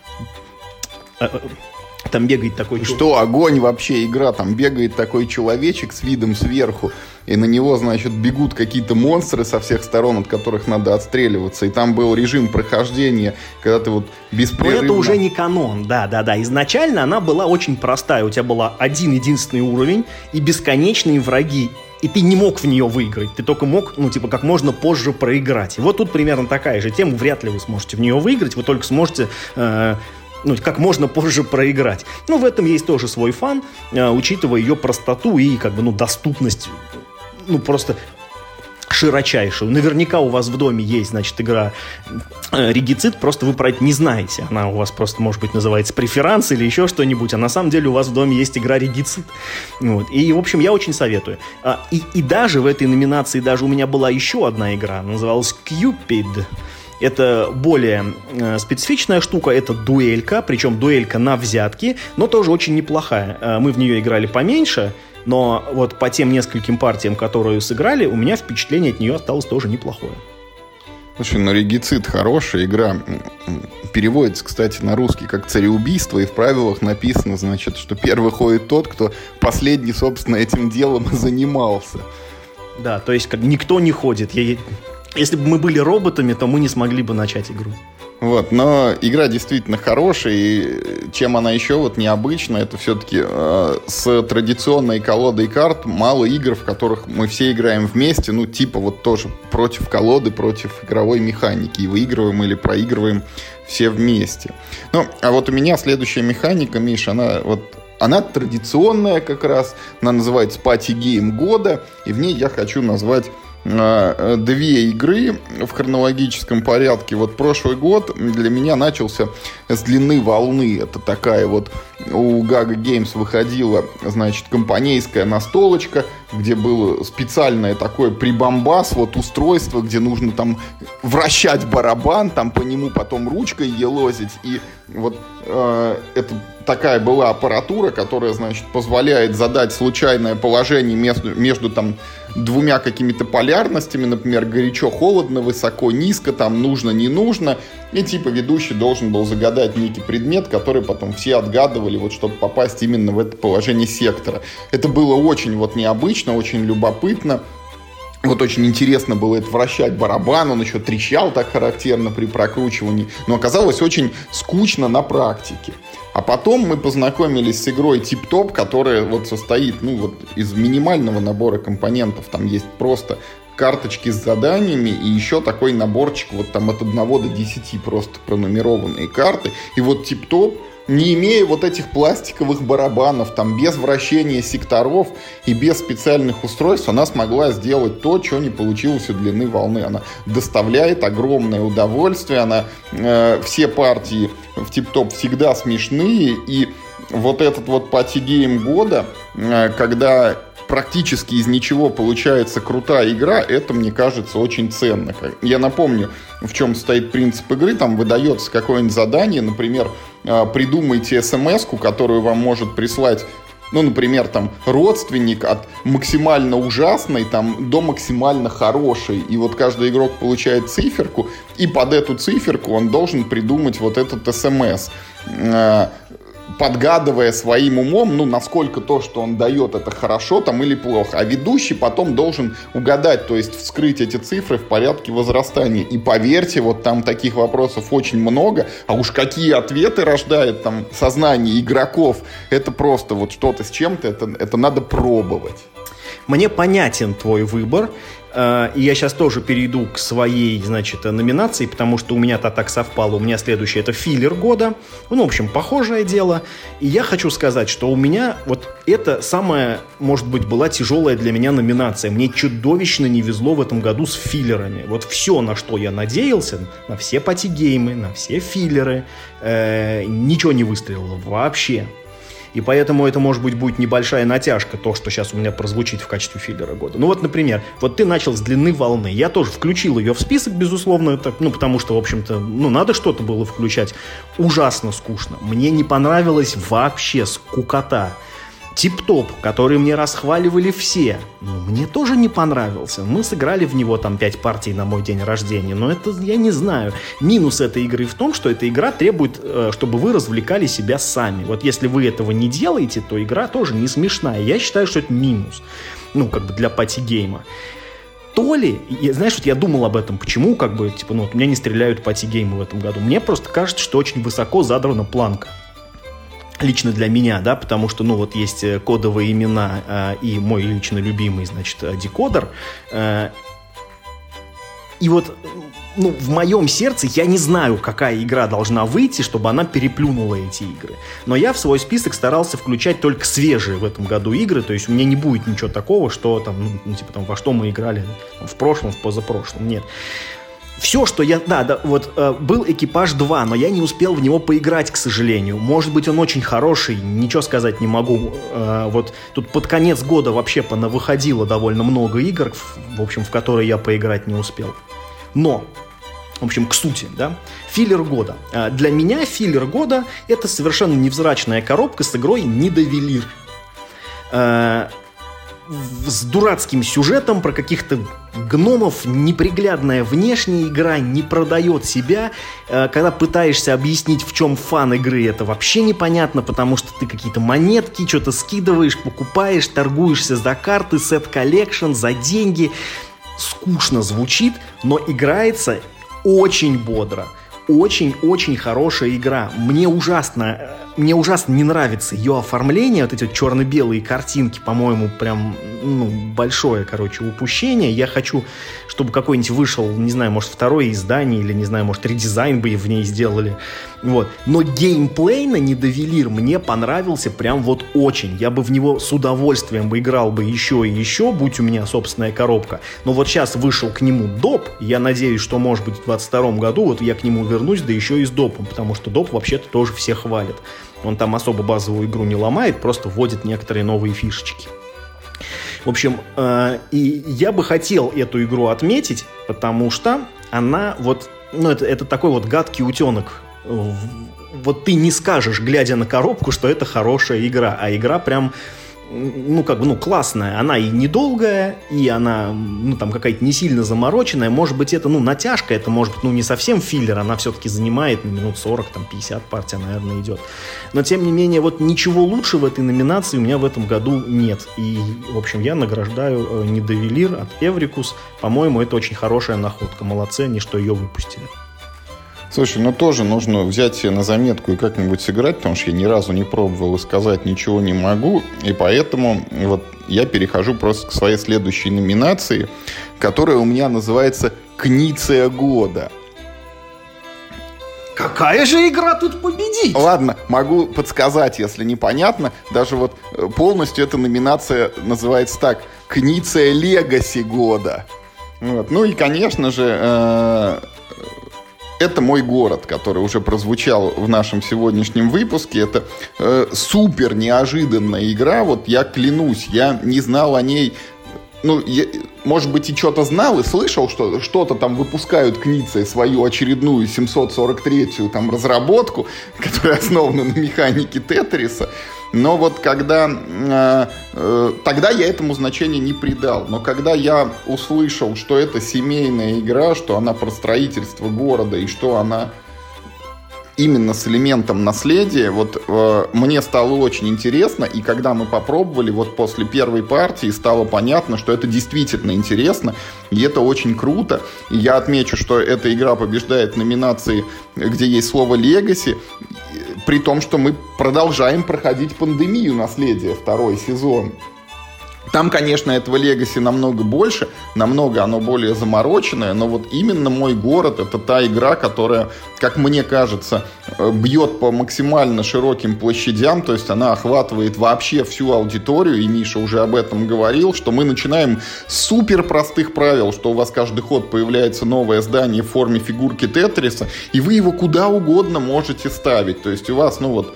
Там бегает такой... Что, огонь вообще игра, там бегает такой человечек с видом сверху, и на него, значит, бегут какие-то монстры со всех сторон, от которых надо отстреливаться, и там был режим прохождения, когда ты вот беспрерывно... Но это уже не канон, да-да-да. Изначально она была очень простая, у тебя была один единственный уровень и бесконечные враги, и ты не мог в нее выиграть, ты только мог, ну, типа, как можно позже проиграть. И вот тут примерно такая же тема, вряд ли вы сможете в нее выиграть, вы только сможете э, ну, как можно позже проиграть. Но в этом есть тоже свой фан, э, учитывая ее простоту и, как бы, ну, доступность, ну, просто широчайшую. Наверняка у вас в доме есть, значит, игра э, Регицит, просто вы про это не знаете. Она у вас просто, может быть, называется преферанс или еще что-нибудь, а на самом деле у вас в доме есть игра Регицит. Вот. И, в общем, я очень советую. А, и, и даже в этой номинации, даже у меня была еще одна игра, называлась Cupid. Это более э, специфичная штука, это дуэлька, причем дуэлька на взятки, но тоже очень неплохая. Э, мы в нее играли поменьше, но вот по тем нескольким партиям, которые сыграли, у меня впечатление от нее осталось тоже неплохое. Слушай, ну регицид хорошая игра. Переводится, кстати, на русский как цареубийство, и в правилах написано, значит, что первый ходит тот, кто последний, собственно, этим делом занимался. Да, то есть никто не ходит. Я если бы мы были роботами, то мы не смогли бы начать игру. Вот, но игра действительно хорошая, и чем она еще вот необычна, это все-таки э, с традиционной колодой карт мало игр, в которых мы все играем вместе, ну, типа вот тоже против колоды, против игровой механики, и выигрываем или проигрываем все вместе. Ну, а вот у меня следующая механика, Миша, она вот она традиционная как раз, она называется Party Game года, и в ней я хочу назвать две игры в хронологическом порядке. Вот прошлый год для меня начался с длины волны. Это такая вот у Gaga Games выходила, значит, компанейская настолочка, где было специальное такое прибамбас, вот устройство, где нужно там вращать барабан, там по нему потом ручкой елозить. И вот э, это такая была аппаратура, которая, значит, позволяет задать случайное положение между, между там двумя какими-то полярностями, например, горячо, холодно, высоко, низко, там нужно, не нужно. И типа ведущий должен был загадать некий предмет, который потом все отгадывали, вот чтобы попасть именно в это положение сектора. Это было очень вот необычно, очень любопытно. Вот очень интересно было это вращать барабан, он еще трещал так характерно при прокручивании, но оказалось очень скучно на практике. А потом мы познакомились с игрой Top, которая вот состоит ну, вот из минимального набора компонентов. Там есть просто карточки с заданиями и еще такой наборчик вот там от 1 до 10 просто пронумерованные карты. И вот Top не имея вот этих пластиковых барабанов, там, без вращения секторов и без специальных устройств, она смогла сделать то, что не получилось у длины волны. Она доставляет огромное удовольствие, она э, все партии в тип-топ всегда смешные, и вот этот вот party game года, э, когда практически из ничего получается крутая игра, это, мне кажется, очень ценно. Я напомню, в чем стоит принцип игры. Там выдается какое-нибудь задание, например, а, придумайте смс которую вам может прислать ну, например, там, родственник от максимально ужасной там, до максимально хорошей. И вот каждый игрок получает циферку, и под эту циферку он должен придумать вот этот смс подгадывая своим умом, ну, насколько то, что он дает, это хорошо там или плохо. А ведущий потом должен угадать, то есть вскрыть эти цифры в порядке возрастания. И поверьте, вот там таких вопросов очень много, а уж какие ответы рождает там сознание игроков, это просто вот что-то с чем-то, это, это надо пробовать. Мне понятен твой выбор. Э, и я сейчас тоже перейду к своей, значит, номинации, потому что у меня-то так совпало. У меня следующее это филлер года. Ну, в общем, похожее дело. И я хочу сказать, что у меня вот это самая, может быть, была тяжелая для меня номинация. Мне чудовищно не везло в этом году с филлерами. Вот все, на что я надеялся, на все пати-геймы, на все филлеры, э, ничего не выстрелило вообще. И поэтому это, может быть, будет небольшая натяжка, то, что сейчас у меня прозвучит в качестве филлера года. Ну вот, например, вот ты начал с длины волны. Я тоже включил ее в список, безусловно, это, ну, потому что, в общем-то, ну, надо что-то было включать. Ужасно скучно. Мне не понравилось вообще скукота. Тип-топ, который мне расхваливали все, ну, мне тоже не понравился. Мы сыграли в него там 5 партий на мой день рождения, но это, я не знаю. Минус этой игры в том, что эта игра требует, э, чтобы вы развлекали себя сами. Вот если вы этого не делаете, то игра тоже не смешная. Я считаю, что это минус. Ну, как бы для party game а то ли, я, знаешь, вот я думал об этом, почему, как бы, типа, ну, вот у меня не стреляют party game ы в этом году. Мне просто кажется, что очень высоко задрана планка лично для меня, да, потому что, ну, вот есть э, кодовые имена э, и мой лично любимый, значит, э, декодер. Э, и вот, ну, в моем сердце я не знаю, какая игра должна выйти, чтобы она переплюнула эти игры. Но я в свой список старался включать только свежие в этом году игры, то есть у меня не будет ничего такого, что там, ну, типа там, во что мы играли в прошлом, в позапрошлом, нет все, что я... Да, да, вот э, был «Экипаж 2», но я не успел в него поиграть, к сожалению. Может быть, он очень хороший, ничего сказать не могу. Э, вот тут под конец года вообще выходило довольно много игр, в общем, в которые я поиграть не успел. Но в общем, к сути, да, филлер года. Э, для меня филлер года — это совершенно невзрачная коробка с игрой «Недовелир». Э, с дурацким сюжетом про каких-то гномов, неприглядная внешняя игра не продает себя. Э, когда пытаешься объяснить, в чем fun игры, это вообще непонятно, потому что ты какие-то монетки, что-то скидываешь, покупаешь, торгуешься за карты, set collection, за деньги. Скучно звучит, но играется очень бодро очень-очень хорошая игра. Мне ужасно, мне ужасно не нравится ее оформление, вот эти вот черно-белые картинки, по-моему, прям, ну, большое, короче, упущение. Я хочу, чтобы какой-нибудь вышел, не знаю, может, второе издание, или, не знаю, может, редизайн бы в ней сделали. Вот. Но геймплей на Недовелир мне понравился прям вот очень. Я бы в него с удовольствием бы играл бы еще и еще, будь у меня собственная коробка. Но вот сейчас вышел к нему доп. Я надеюсь, что, может быть, в 22 году вот я к нему вернусь, да еще и с допом, потому что доп вообще-то тоже все хвалят. Он там особо базовую игру не ломает, просто вводит некоторые новые фишечки. В общем, э, и я бы хотел эту игру отметить, потому что она вот, ну это, это такой вот гадкий утенок вот ты не скажешь, глядя на коробку, что это хорошая игра, а игра прям ну, как бы, ну, классная. Она и недолгая, и она, ну, там, какая-то не сильно замороченная. Может быть, это, ну, натяжка, это, может быть, ну, не совсем филлер, она все-таки занимает ну, минут 40, там, 50 партия, наверное, идет. Но, тем не менее, вот ничего лучше в этой номинации у меня в этом году нет. И, в общем, я награждаю э, Недовелир от Эврикус. По-моему, это очень хорошая находка. Молодцы они, что ее выпустили. Слушай, ну тоже нужно взять себе на заметку и как-нибудь сыграть, потому что я ни разу не пробовал и сказать ничего не могу. И поэтому вот я перехожу просто к своей следующей номинации, которая у меня называется «Книция года». Какая же игра тут победит? Ладно, могу подсказать, если непонятно. Даже вот э, полностью эта номинация называется так. Книция Легаси года. Вот. Ну и, конечно же, э, это мой город, который уже прозвучал в нашем сегодняшнем выпуске. Это э, супер неожиданная игра. Вот я клянусь, я не знал о ней ну, я, может быть, и что-то знал и слышал, что что-то там выпускают Кницы свою очередную 743-ю там разработку, которая основана на механике Тетриса. Но вот когда... Э, э, тогда я этому значения не придал. Но когда я услышал, что это семейная игра, что она про строительство города и что она именно с элементом наследия, вот э, мне стало очень интересно, и когда мы попробовали, вот после первой партии стало понятно, что это действительно интересно, и это очень круто. И я отмечу, что эта игра побеждает номинации, где есть слово «Легаси», при том, что мы продолжаем проходить пандемию наследия второй сезон. Там, конечно, этого легаси намного больше, намного оно более замороченное, но вот именно мой город это та игра, которая, как мне кажется, э, бьет по максимально широким площадям, то есть она охватывает вообще всю аудиторию, и Миша уже об этом говорил, что мы начинаем с супер простых правил, что у вас каждый ход появляется новое здание в форме фигурки Тетриса, и вы его куда угодно можете ставить, то есть у вас, ну вот,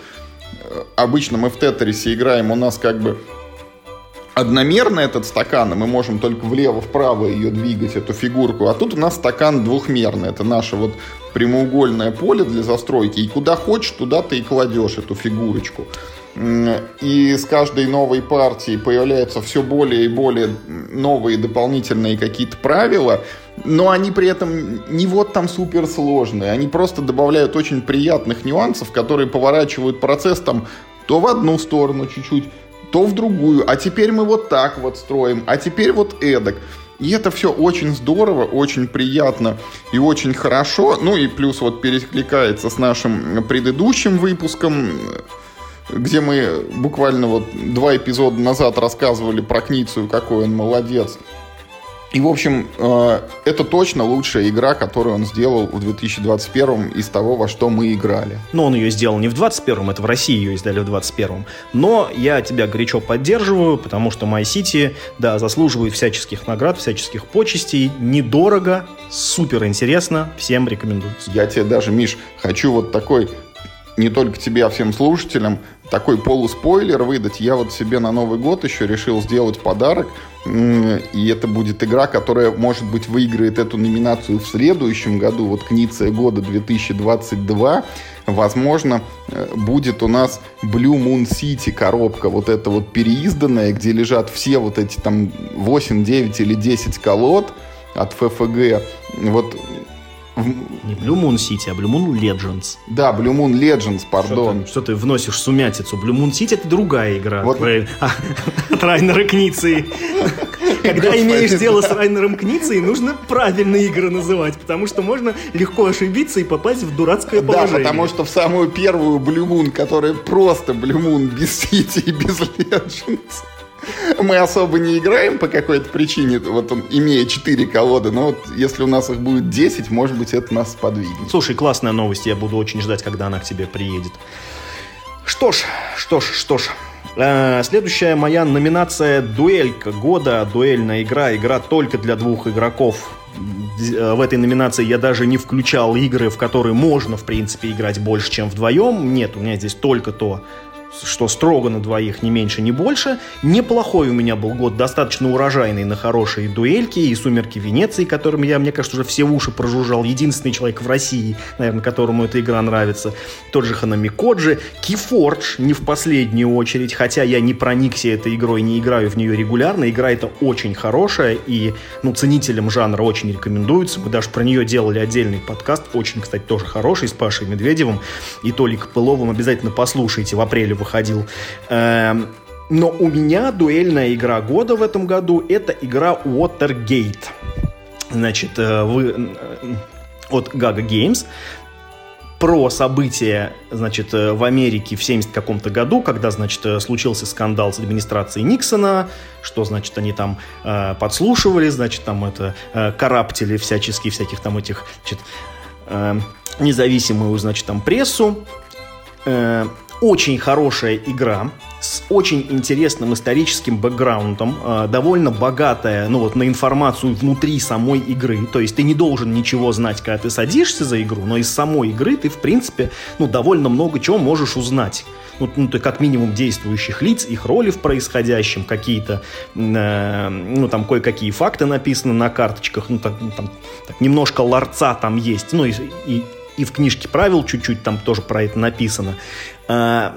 обычно мы в Тетрисе играем, у нас как бы одномерно этот стакан, и мы можем только влево-вправо ее двигать, эту фигурку. А тут у нас стакан двухмерный. Это наше вот прямоугольное поле для застройки. И куда хочешь, туда ты и кладешь эту фигурочку. И с каждой новой партией появляются все более и более новые дополнительные какие-то правила, но они при этом не вот там суперсложные, они просто добавляют очень приятных нюансов, которые поворачивают процесс там то в одну сторону чуть-чуть, то в другую, а теперь мы вот так вот строим, а теперь вот эдак. И это все очень здорово, очень приятно и очень хорошо. Ну и плюс вот перекликается с нашим предыдущим выпуском, где мы буквально вот два эпизода назад рассказывали про Кницию, какой он молодец. И, в общем, э, это точно лучшая игра, которую он сделал в 2021 из того, во что мы играли. Но он ее сделал не в 2021, это в России ее издали в 2021. Но я тебя горячо поддерживаю, потому что My City, да, заслуживает всяческих наград, всяческих почестей, недорого, супер интересно, всем рекомендую. Я тебе даже, Миш, хочу вот такой не только тебе, а всем слушателям такой полуспойлер выдать. Я вот себе на Новый год еще решил сделать подарок. И это будет игра, которая, может быть, выиграет эту номинацию в следующем году. Вот Книция года 2022. Возможно, э, будет у нас Blue Moon City коробка, вот эта вот переизданная, где лежат все вот эти там 8, 9 или 10 колод от ФФГ. Вот не Blue Moon City, а Blue Moon Legends. Да, Blue Moon Legends, пардон. Что ты, что ты вносишь сумятицу? Blue Moon City это другая игра. Вот. От Райнера Книции. Когда имеешь дело с Райнером Кницей, нужно правильные игры называть, потому что можно легко ошибиться и попасть в дурацкое положение. Да, потому что в самую первую Blue Moon, которая просто Blue Moon без City и без Legends, мы особо не играем по какой-то причине, вот он, имея 4 колоды, но вот если у нас их будет 10, может быть, это нас подвигнет. Слушай, классная новость, я буду очень ждать, когда она к тебе приедет. Что ж, что ж, что ж. Э, следующая моя номинация «Дуэлька года». Дуэльная игра, игра только для двух игроков. Э, в этой номинации я даже не включал игры, в которые можно, в принципе, играть больше, чем вдвоем. Нет, у меня здесь только то, что строго на двоих, не меньше, не больше. Неплохой у меня был год, достаточно урожайный на хорошие дуэльки и «Сумерки Венеции», которыми я, мне кажется, уже все уши прожужжал. Единственный человек в России, наверное, которому эта игра нравится. Тот же Ханами Коджи. Keyforge не в последнюю очередь, хотя я не проникся этой игрой, не играю в нее регулярно. Игра эта очень хорошая и, ну, ценителям жанра очень рекомендуется. Мы даже про нее делали отдельный подкаст, очень, кстати, тоже хороший, с Пашей Медведевым и Толик Пыловым. Обязательно послушайте в апреле выходил. Эм, но у меня дуэльная игра года в этом году это игра Watergate. Значит, э, вы, э, от Gaga Games про события, значит, э, в Америке в 70 каком-то году, когда, значит, случился скандал с администрацией Никсона, что, значит, они там э, подслушивали, значит, там это э, караптили всячески всяких там этих, значит, э, независимую, значит, там прессу. Э, очень хорошая игра с очень интересным историческим бэкграундом, э, довольно богатая, ну вот, на информацию внутри самой игры. То есть ты не должен ничего знать, когда ты садишься за игру, но из самой игры ты, в принципе, ну, довольно много чего можешь узнать. Ну, ну ты как минимум действующих лиц, их роли в происходящем, какие-то, э, ну, там кое-какие факты написаны на карточках, ну, так, там, так немножко ларца там есть, ну, и, и и в книжке правил чуть-чуть там тоже про это написано. А,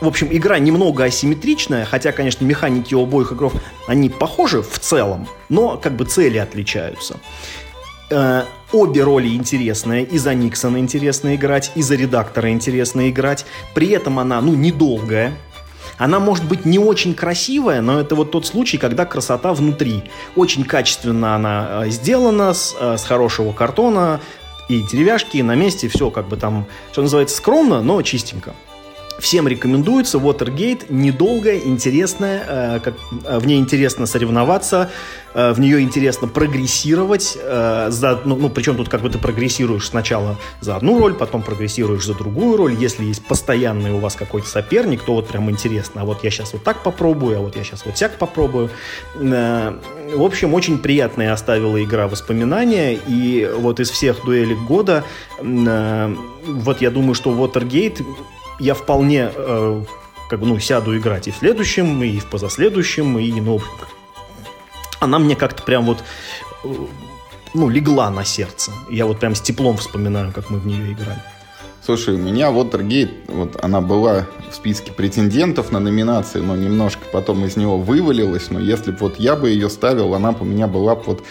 в общем, игра немного асимметричная, хотя, конечно, механики у обоих игров, они похожи в целом, но как бы цели отличаются. А, обе роли интересные, и за Никсона интересно играть, и за редактора интересно играть. При этом она, ну, недолгая, она может быть не очень красивая, но это вот тот случай, когда красота внутри. Очень качественно она э, сделана, с, э, с хорошего картона, и деревяшки, на месте, все как бы там, что называется, скромно, но чистенько. Всем рекомендуется Watergate, недолгая, интересная, э, как, э, в ней интересно соревноваться, э, в нее интересно прогрессировать, э, за, ну, ну, причем тут как бы ты прогрессируешь сначала за одну роль, потом прогрессируешь за другую роль, если есть постоянный у вас какой-то соперник, то вот прям интересно, а вот я сейчас вот так попробую, а вот я сейчас вот всяк попробую. Э, в общем, очень приятная оставила игра воспоминания, и вот из всех дуэлей года, э, вот я думаю, что Watergate я вполне э, как бы, ну, сяду играть и в следующем, и в позаследующем, и, ну, она мне как-то прям вот, э, ну, легла на сердце. Я вот прям с теплом вспоминаю, как мы в нее играли. Слушай, у меня Watergate, вот она была в списке претендентов на номинации, но немножко потом из него вывалилась. Но если бы вот я бы ее ставил, она бы у меня была бы вот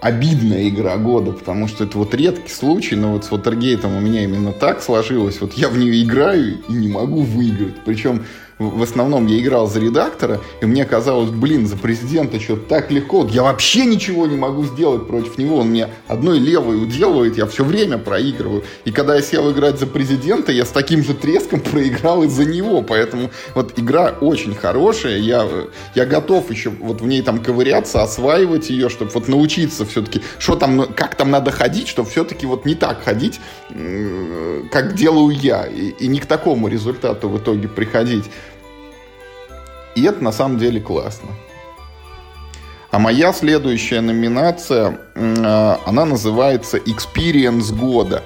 обидная игра года, потому что это вот редкий случай, но вот с Watergate у меня именно так сложилось. Вот я в нее играю и не могу выиграть. Причем в основном я играл за редактора, и мне казалось, блин, за президента что-то так легко. Вот я вообще ничего не могу сделать против него. Он мне одной левой уделывает, я все время проигрываю. И когда я сел играть за президента, я с таким же треском проиграл из-за него. Поэтому вот игра очень хорошая. Я, я готов еще вот в ней там ковыряться, осваивать ее, чтобы вот научиться все-таки, что там, как там надо ходить, чтобы все-таки вот не так ходить, как делаю я. И, и не к такому результату в итоге приходить. И это на самом деле классно. А моя следующая номинация, э, она называется «Experience года».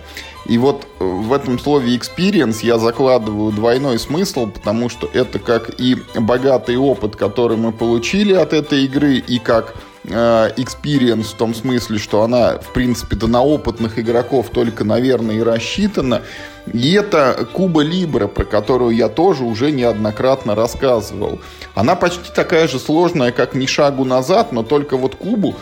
И вот в этом слове experience я закладываю двойной смысл, потому что это как и богатый опыт, который мы получили от этой игры, и как Э, experience в том смысле, что она, в принципе-то, на опытных игроков только, наверное, и рассчитана. И это Куба Либра, про которую я тоже уже неоднократно рассказывал. Она почти такая же сложная, как «Ни шагу назад», но только вот Кубу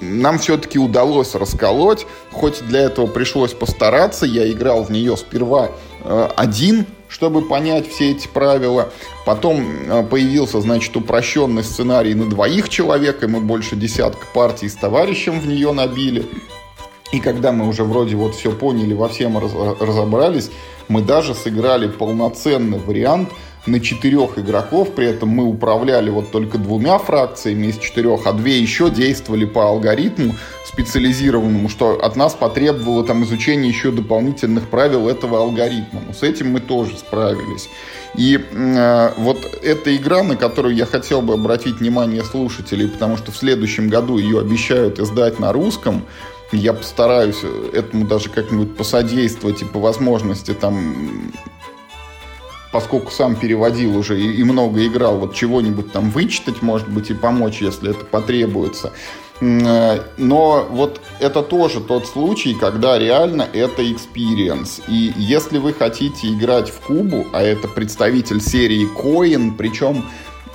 нам все-таки удалось расколоть, хоть для этого пришлось постараться. Я играл в нее сперва э, один, чтобы понять все эти правила. Потом э, появился, значит, упрощенный сценарий на двоих человек, и мы больше десятка партий с товарищем в нее набили. И когда мы уже вроде вот все поняли, во всем разобрались, мы даже сыграли полноценный вариант – на четырех игроков, при этом мы управляли вот только двумя фракциями из четырех, а две еще действовали по алгоритму специализированному, что от нас потребовало там изучение еще дополнительных правил этого алгоритма. Но с этим мы тоже справились. И э, вот эта игра, на которую я хотел бы обратить внимание слушателей, потому что в следующем году ее обещают издать на русском, я постараюсь этому даже как-нибудь посодействовать и по возможности там поскольку сам переводил уже и, и много играл, вот чего-нибудь там вычитать, может быть, и помочь, если это потребуется. Э, но вот это тоже тот случай, когда реально это experience. И если вы хотите играть в Кубу, а это представитель серии Coin, причем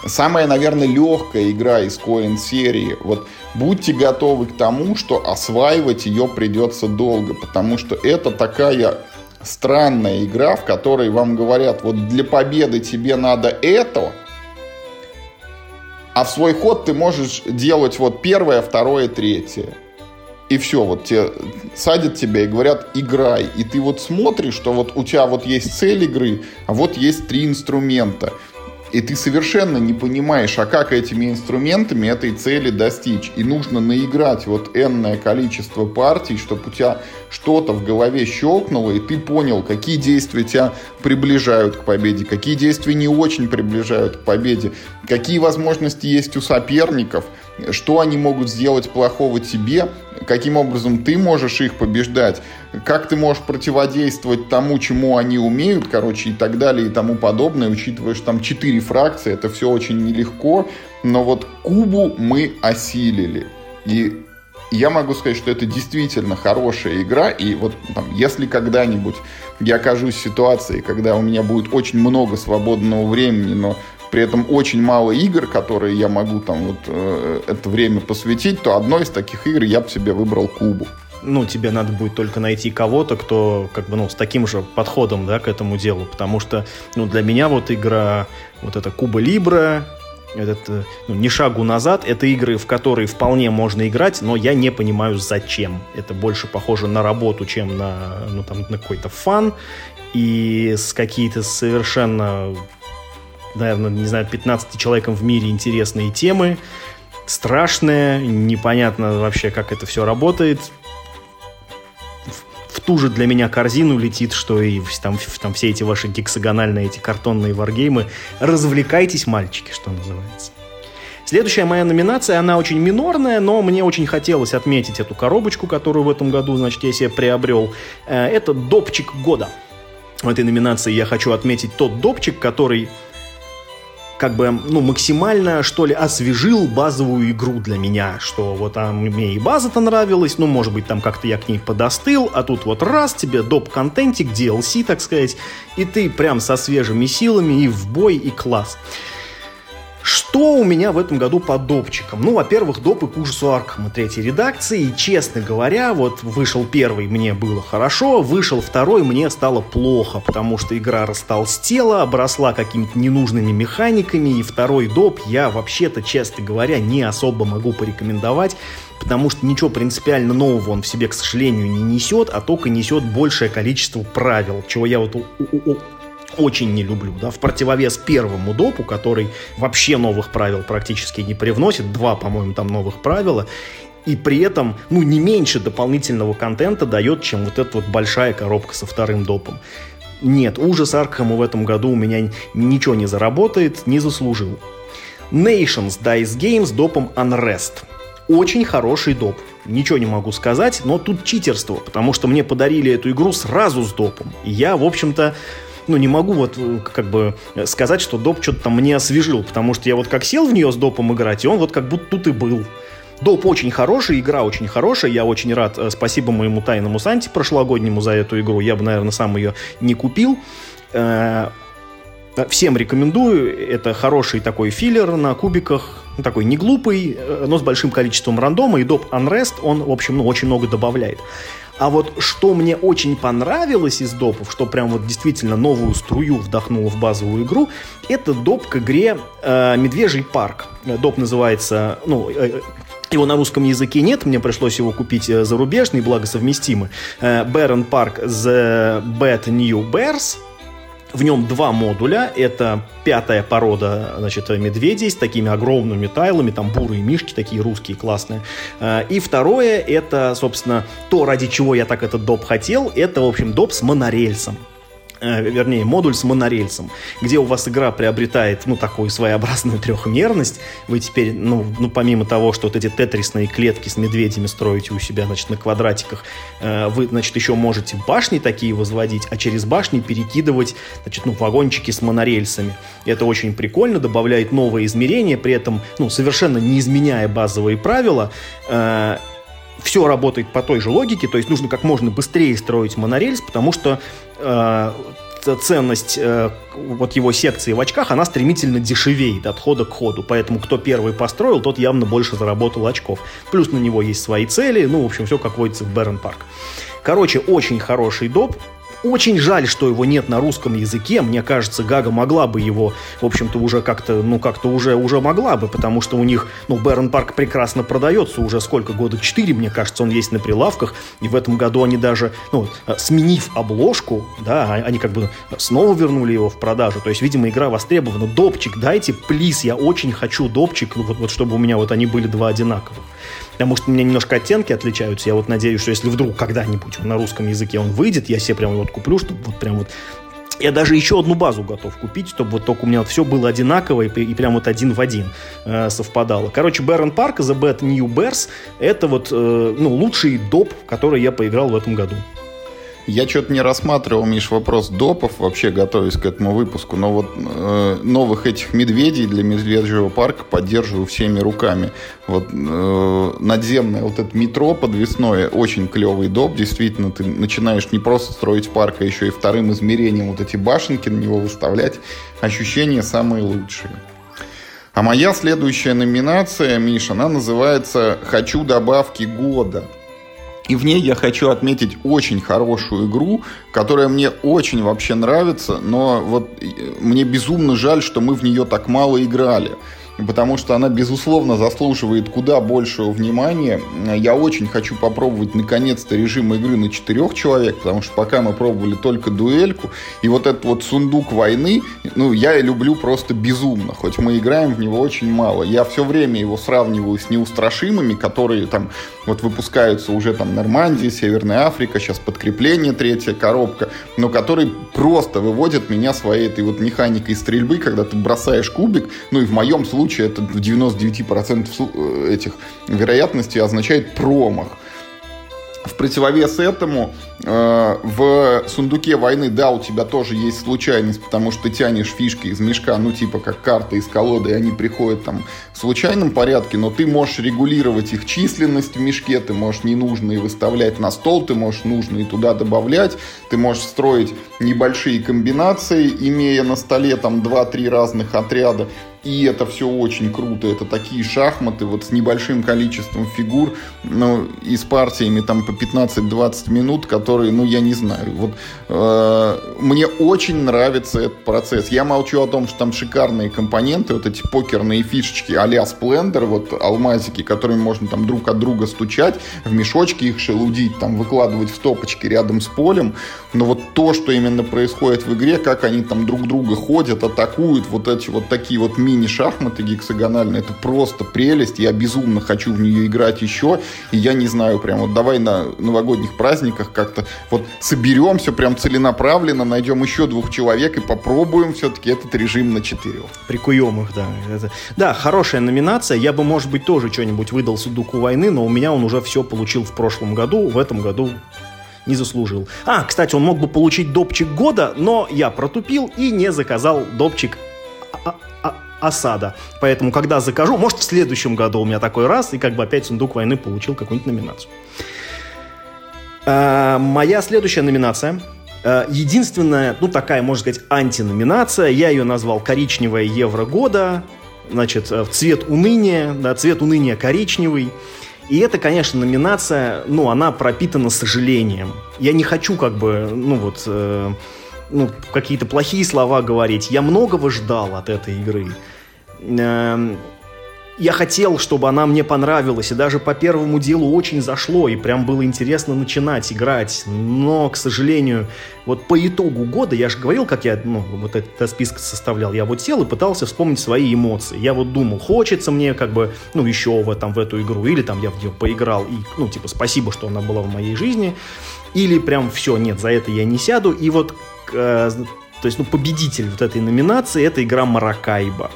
самая, наверное, легкая игра из Coin серии, вот будьте готовы к тому, что осваивать ее придется долго, потому что это такая странная игра, в которой вам говорят, вот для победы тебе надо это, а в свой ход ты можешь делать вот первое, второе, третье. И все, вот тебе садят тебя и говорят, играй. И ты вот смотришь, что вот у тебя вот есть цель игры, а вот есть три инструмента и ты совершенно не понимаешь, а как этими инструментами этой цели достичь. И нужно наиграть вот энное количество партий, чтобы у тебя что-то в голове щелкнуло, и ты понял, какие действия тебя приближают к победе, какие действия не очень приближают к победе, какие возможности есть у соперников, что они могут сделать плохого тебе, каким образом ты можешь их побеждать, как ты можешь противодействовать тому, чему они умеют, короче, и так далее, и тому подобное, учитывая, что там четыре фракции, это все очень нелегко, но вот Кубу мы осилили. И я могу сказать, что это действительно хорошая игра, и вот там, если когда-нибудь я окажусь в ситуации, когда у меня будет очень много свободного времени, но при этом очень мало игр, которые я могу там вот э, это время посвятить, то одной из таких игр я бы себе выбрал Кубу. Ну, тебе надо будет только найти кого-то, кто как бы, ну, с таким же подходом, да, к этому делу, потому что, ну, для меня вот игра, вот эта Куба Либра, этот, э, ну, не шагу назад, это игры, в которые вполне можно играть, но я не понимаю, зачем. Это больше похоже на работу, чем на, ну, там, на какой-то фан, и с какие-то совершенно наверное, не знаю, 15 человеком в мире интересные темы, страшные, непонятно вообще, как это все работает. В, в ту же для меня корзину летит, что и там, там все эти ваши гексагональные, эти картонные варгеймы. Развлекайтесь, мальчики, что называется. Следующая моя номинация, она очень минорная, но мне очень хотелось отметить эту коробочку, которую в этом году, значит, я себе приобрел. Э, это допчик года. в этой номинации я хочу отметить тот допчик, который как бы, ну, максимально, что ли, освежил базовую игру для меня, что вот а, мне и база-то нравилась, ну, может быть, там как-то я к ней подостыл, а тут вот раз тебе доп-контентик, DLC, так сказать, и ты прям со свежими силами и в бой, и класс. Что у меня в этом году по допчикам? Ну, во-первых, допы к ужасу Аркхема третьей редакции. И, честно говоря, вот вышел первый, мне было хорошо, вышел второй, мне стало плохо, потому что игра растолстела, обросла какими-то ненужными механиками, и второй доп я вообще-то, честно говоря, не особо могу порекомендовать, потому что ничего принципиально нового он в себе, к сожалению, не несет, а только несет большее количество правил, чего я вот очень не люблю, да, в противовес первому допу, который вообще новых правил практически не привносит, два, по-моему, там новых правила, и при этом, ну, не меньше дополнительного контента дает, чем вот эта вот большая коробка со вторым допом. Нет, ужас Аркхема в этом году у меня ничего не заработает, не заслужил. Nations Dice Games допом Unrest. Очень хороший доп. Ничего не могу сказать, но тут читерство, потому что мне подарили эту игру сразу с допом. И я, в общем-то, ну, не могу вот э, как бы сказать, что доп что-то там мне освежил, потому что я вот как сел в нее с допом играть, и он вот как будто тут и был. Доп очень хороший, игра очень хорошая, я очень рад. Э, спасибо моему тайному Санте прошлогоднему за эту игру. Я бы, наверное, сам ее не купил. Э, всем рекомендую. Это хороший такой филлер на кубиках. Ну, такой не глупый, но с большим количеством рандома. И доп Unrest, он, в общем, ну, очень много добавляет. А вот что мне очень понравилось из допов, что прям вот действительно новую струю вдохнуло в базовую игру, это доп к игре э, «Медвежий парк». Доп называется, ну, э, его на русском языке нет, мне пришлось его купить э, зарубежный, благо совместимый. Э, Baron Park The Bad New Bears – в нем два модуля. Это пятая порода значит, медведей с такими огромными тайлами, там бурые мишки такие русские классные. Э, и второе, это, собственно, то, ради чего я так этот доп хотел, это, в общем, доп с монорельсом. Э, вернее, модуль с монорельсом, где у вас игра приобретает, ну, такую своеобразную трехмерность. Вы теперь, ну, ну помимо того, что вот эти тетрисные клетки с медведями строите у себя, значит, на квадратиках, э, вы, значит, еще можете башни такие возводить, а через башни перекидывать, значит, ну, вагончики с монорельсами. Это очень прикольно, добавляет новые измерения, при этом, ну, совершенно не изменяя базовые правила, э, все работает по той же логике, то есть нужно как можно быстрее строить монорельс, потому что э, ценность э, вот его секции в очках, она стремительно дешевеет от хода к ходу. Поэтому кто первый построил, тот явно больше заработал очков. Плюс на него есть свои цели. Ну, в общем, все как водится в Bärenpark. Короче, очень хороший доп. Очень жаль, что его нет на русском языке. Мне кажется, Гага могла бы его, в общем-то, уже как-то, ну, как-то уже, уже могла бы, потому что у них, ну, Bärenpark прекрасно продается уже сколько, года четыре, мне кажется, он есть на прилавках, и в этом году они даже, ну, сменив обложку, да, а, они как бы снова вернули его в продажу, то есть, видимо, игра востребована. Допчик дайте, плиз, я очень хочу допчик, вот, вот чтобы у меня вот они были два одинаковых потому что у меня немножко оттенки отличаются. Я вот надеюсь, что если вдруг когда-нибудь на русском языке он выйдет, я себе прям вот куплю, чтобы вот прям вот я даже еще одну базу готов купить, чтобы вот только у меня все было одинаково и, и прям вот один в один э, совпадало. Короче, Бэрон Парк, The Bad New Bears, это вот э, ну, лучший доп, который я поиграл в этом году. Я что-то не рассматривал, Миш, вопрос допов, вообще готовясь к этому выпуску, но вот э, новых этих медведей для медвежьего парка поддерживаю всеми руками. Вот э, надземное вот это метро подвесное, очень клевый доп, действительно, ты начинаешь не просто строить парк, а еще и вторым измерением вот эти башенки на него выставлять. Ощущения самые лучшие. А моя следующая номинация, Миша, она называется «Хочу добавки года». И в ней я хочу отметить очень хорошую игру, которая мне очень вообще нравится, но вот э, мне безумно жаль, что мы в нее так мало играли потому что она, безусловно, заслуживает куда большего внимания. Я очень хочу попробовать, наконец-то, режим игры на четырех человек, потому что пока мы пробовали только дуэльку, и вот этот вот сундук войны, ну, я люблю просто безумно, хоть мы играем в него очень мало. Я все время его сравниваю с неустрашимыми, которые там вот выпускаются уже там Нормандия, Северная Африка, сейчас подкрепление, третья коробка, но которые просто выводят меня своей этой вот механикой стрельбы, когда ты бросаешь кубик, ну и в моем случае случае это в 99% э, этих вероятностей означает промах. В противовес этому в сундуке войны, да, у тебя тоже есть случайность, потому что ты тянешь фишки из мешка, ну, типа как карты из колоды, и они приходят там в случайном порядке, но ты можешь регулировать их численность в мешке, ты можешь ненужные выставлять на стол, ты можешь нужные туда добавлять, ты можешь строить небольшие комбинации, имея на столе там 2-3 разных отряда. И это все очень круто. Это такие шахматы вот с небольшим количеством фигур, ну, и с партиями там по 15-20 минут, которые, ну, я не знаю. Вот э, мне очень нравится этот процесс. Я молчу о том, что там шикарные компоненты, вот эти покерные фишечки а-ля Splendor, вот алмазики, которыми можно там друг от друга стучать, в мешочки их шелудить, там выкладывать в топочки рядом с полем. Но вот то, что именно происходит в игре, как они там друг друга ходят, атакуют, вот эти вот такие вот мини-шахматы гексагональные, это просто прелесть. Я безумно хочу в нее играть еще. И я не знаю, прям вот давай на новогодних праздниках как-то вот соберемся прям целенаправленно, найдем еще двух человек и попробуем все-таки этот режим на четырех. Прикуем их, да. Это... Да, хорошая номинация. Я бы, может быть, тоже что-нибудь выдал Судуку войны, но у меня он уже все получил в прошлом году. В этом году не заслужил. А, кстати, он мог бы получить допчик года, но я протупил и не заказал допчик осада. Поэтому, когда закажу, может, в следующем году у меня такой раз, и как бы опять «Сундук войны» получил какую-нибудь номинацию. А, моя следующая номинация а, Единственная, ну такая, можно сказать, антиноминация. Я ее назвал «Коричневая евро года». Значит, в цвет уныния, да, цвет уныния коричневый. И это, конечно, номинация, ну, она пропитана сожалением. Я не хочу, как бы, ну, вот, э, ну, какие-то плохие слова говорить. Я многого ждал от этой игры. Эм, я хотел, чтобы она мне понравилась, и даже по первому делу очень зашло, и прям было интересно начинать играть. Но, к сожалению, вот по итогу года, я же говорил, как я ну, вот этот список составлял, я вот сел и пытался вспомнить свои эмоции. Я вот думал, хочется мне как бы, ну, еще в, этом, в эту игру, или там я в нее поиграл, и, ну, типа, спасибо, что она была в моей жизни, или прям все, нет, за это я не сяду, и вот, э, то есть, ну, победитель вот этой номинации — это игра Маракайба.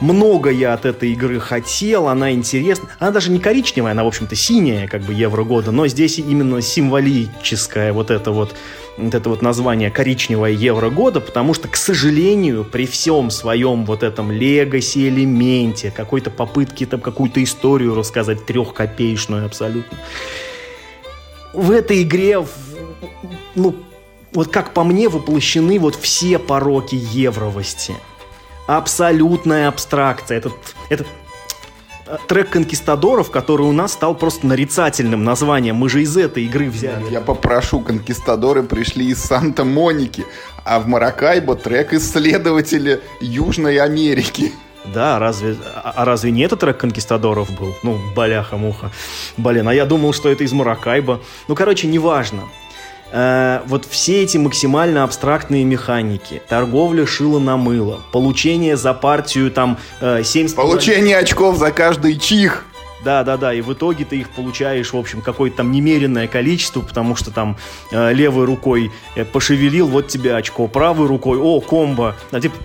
Много я от этой игры хотел, она интересна. Она даже не коричневая, она, в общем-то, синяя, как бы, евро года, но здесь именно символическое вот это вот, вот это вот название коричневая евро года, потому что, к сожалению, при всем своем вот этом легаси элементе, какой-то попытке там какую-то историю рассказать трехкопеечную абсолютно, в этой игре, ну, вот как по мне, воплощены вот все пороки евровости – абсолютная абстракция. Этот, этот э, трек конкистадоров, который у нас стал просто нарицательным названием. Мы же из этой игры взяли. Я попрошу, конкистадоры пришли из Санта-Моники, а в Маракайбо трек исследователи Южной Америки. Да, разве, а, а разве не этот трек конкистадоров был? Ну, баляха-муха. Блин, а я думал, что это из Маракайба. Ну, короче, неважно. Э, вот все эти максимально абстрактные механики, торговля шила на мыло, получение за партию там э, 7... Получение очков за каждый чих. Да, да, да, и в итоге ты их получаешь, в общем, какое-то там немеренное количество, потому что там э, левой рукой э, пошевелил, вот тебе очко, правой рукой, о, комбо, а типа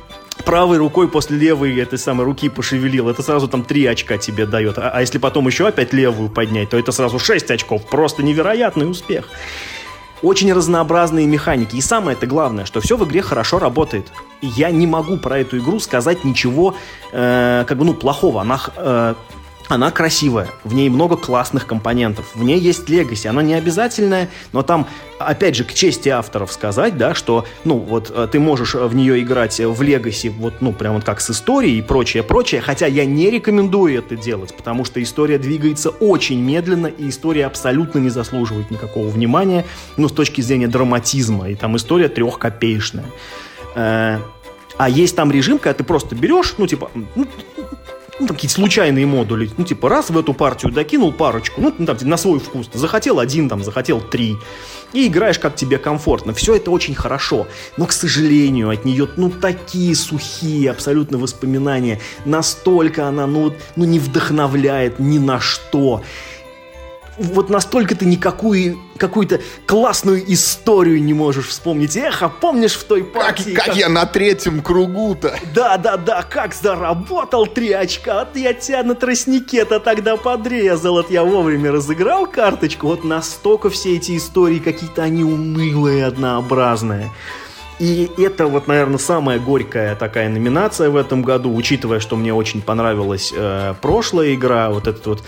правой рукой после левой этой самой руки пошевелил, это сразу там 3 очка тебе дает. А, а если потом еще опять левую поднять, то это сразу 6 очков. Просто невероятный успех очень разнообразные механики. И самое это главное, что все в игре хорошо работает. Я не могу про эту игру сказать ничего э, как бы ну плохого. Она э, она красивая, в ней много классных компонентов, в ней есть легаси, она не обязательная, но там, опять же, к чести авторов сказать, да, что, ну, вот э, ты можешь в нее играть в легаси, вот, ну, прям вот как с историей и прочее, прочее, хотя я не рекомендую это делать, потому что история двигается очень медленно, и история абсолютно не заслуживает никакого внимания, ну, с точки зрения драматизма, и там история трехкопеечная. Э, а есть там режим, когда ты просто берешь, ну, типа, ну, ну, там какие-то случайные модули. Ну, типа, раз в эту партию докинул парочку, ну, там, на свой вкус. Захотел один, там, захотел три. И играешь, как тебе комфортно. Все это очень хорошо. Но, к сожалению, от нее, ну, такие сухие абсолютно воспоминания. Настолько она, ну, ну не вдохновляет ни на что вот настолько ты никакую какую-то классную историю не можешь вспомнить. Эх, а помнишь в той партии... Как, как, как я на третьем кругу-то? Да, да, да, как заработал три очка. Вот я тебя на тростнике-то тогда подрезал. Вот я вовремя разыграл карточку. Вот настолько все эти истории какие-то они унылые, однообразные. И это вот, наверное, самая горькая такая номинация в этом году, учитывая, что мне очень понравилась э, прошлая игра, вот этот вот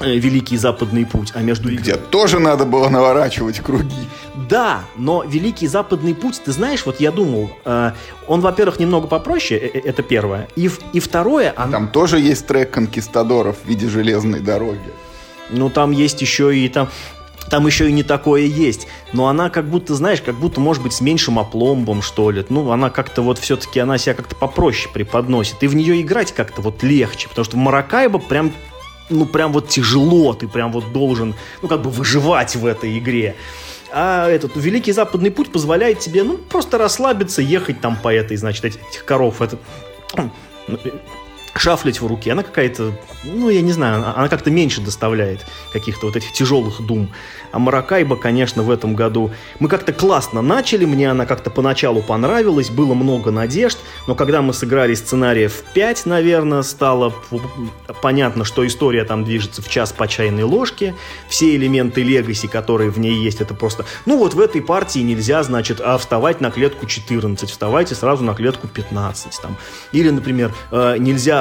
Великий Западный путь, а между Где тоже надо было наворачивать круги. Да, но Великий Западный путь, ты знаешь, вот я думал, э, он, во-первых, немного попроще, э, э это первое, и, и второе... Он... Там тоже есть трек конкистадоров в виде железной дороги. Ну, там есть еще и там... Там еще и не такое есть. Но она как будто, знаешь, как будто, может быть, с меньшим опломбом, что ли. Ну, она как-то вот все-таки, она себя как-то попроще преподносит. И в нее играть как-то вот легче. Потому что в Маракайбо прям ну, прям вот тяжело, ты прям вот должен, ну, как бы выживать в этой игре. А этот Великий Западный путь позволяет тебе, ну, просто расслабиться, ехать там по этой, значит, этих коров. Это шафлить в руке, она какая-то, ну, я не знаю, она как-то меньше доставляет каких-то вот этих тяжелых дум. А Маракайба, конечно, в этом году мы как-то классно начали, мне она как-то поначалу понравилась, было много надежд, но когда мы сыграли сценариев 5, наверное, стало понятно, что история там движется в час по чайной ложке, все элементы легаси, которые в ней есть, это просто, ну вот в этой партии нельзя, значит, а вставать на клетку 14, вставайте сразу на клетку 15, там. Или, например, э,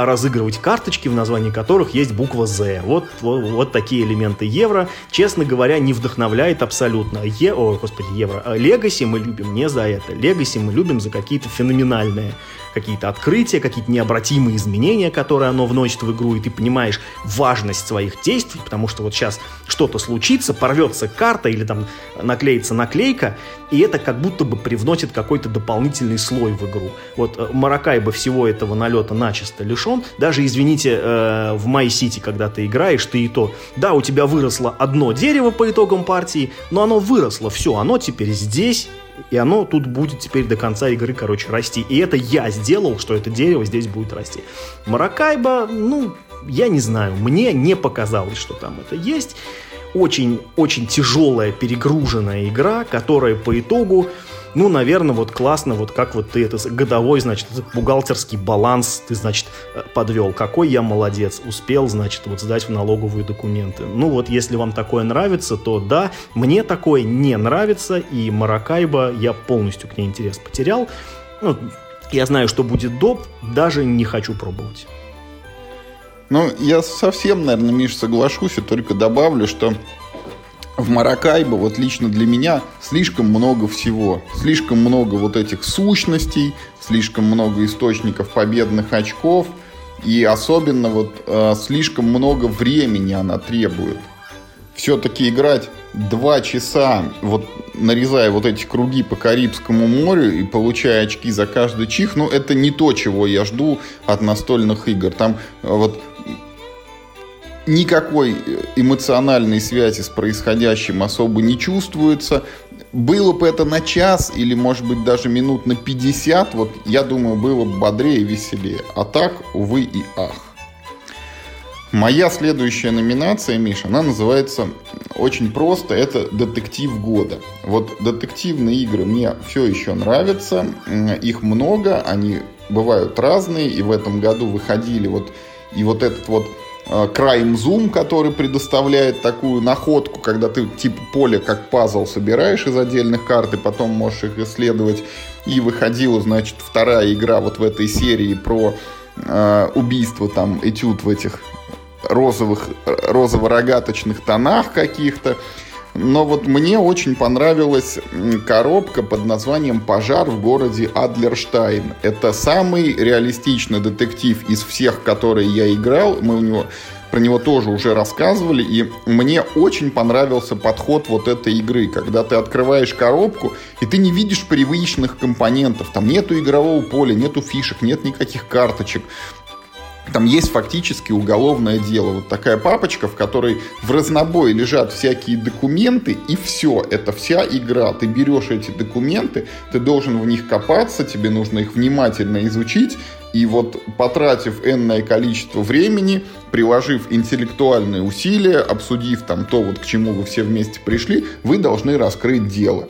разыгрывать карточки, в названии которых есть буква Z. Вот, вот, вот такие элементы евро. Честно говоря, не вдохновляет абсолютно. Е, о, господи, евро. Легаси мы любим не за это. Легаси мы любим за какие-то феноменальные какие-то открытия, какие-то необратимые изменения, которые оно вносит в игру, и ты понимаешь важность своих действий, потому что вот сейчас что-то случится, порвется карта или там наклеится наклейка, и это как будто бы привносит какой-то дополнительный слой в игру. Вот э, Маракай бы всего этого налета начисто лишен. Даже, извините, э, в My City, когда ты играешь, ты и то, да, у тебя выросло одно дерево по итогам партии, но оно выросло, все, оно теперь здесь, и оно тут будет теперь до конца игры, короче, расти. И это я сделал, что это дерево здесь будет расти. Маракайба, ну, я не знаю, мне не показалось, что там это есть. Очень-очень тяжелая, перегруженная игра, которая по итогу ну, наверное, вот классно, вот как вот ты это годовой, значит, бухгалтерский баланс ты, значит, э, подвел. Какой я молодец, успел, значит, вот сдать в налоговые документы. Ну, вот если вам такое нравится, то да, мне такое не нравится, и Маракайба, я полностью к ней интерес потерял. Ну, я знаю, что будет доп, даже не хочу пробовать. Ну, я совсем, наверное, Миш, соглашусь и только добавлю, что в Маракайбо, вот лично для меня, слишком много всего. Слишком много вот этих сущностей, слишком много источников победных очков. И особенно вот э, слишком много времени она требует. Все-таки играть два часа, вот нарезая вот эти круги по Карибскому морю и получая очки за каждый чих, ну это не то, чего я жду от настольных игр. Там э, вот никакой эмоциональной связи с происходящим особо не чувствуется. Было бы это на час или, может быть, даже минут на 50, вот я думаю, было бы бодрее и веселее. А так, увы и ах. Моя следующая номинация, Миша, она называется очень просто, это детектив года. Вот детективные игры мне все еще нравятся, их много, они бывают разные, и в этом году выходили вот и вот этот вот Э, Crime Zoom, который предоставляет такую находку, когда ты типа поле как пазл собираешь из отдельных карт, и потом можешь их исследовать. И выходила, значит, вторая игра вот в этой серии про э, убийство, там, этюд в этих розовых, розово-рогаточных тонах каких-то. Но вот мне очень понравилась коробка под названием «Пожар в городе Адлерштайн». Это самый реалистичный детектив из всех, которые я играл. Мы у него про него тоже уже рассказывали, и мне очень понравился подход вот этой игры, когда ты открываешь коробку, и ты не видишь привычных компонентов, там нету игрового поля, нету фишек, нет никаких карточек, там есть фактически уголовное дело. Вот такая папочка, в которой в разнобой лежат всякие документы, и все, это вся игра. Ты берешь эти документы, ты должен в них копаться, тебе нужно их внимательно изучить, и вот потратив энное количество времени, приложив интеллектуальные усилия, обсудив там то, вот к чему вы все вместе пришли, вы должны раскрыть дело.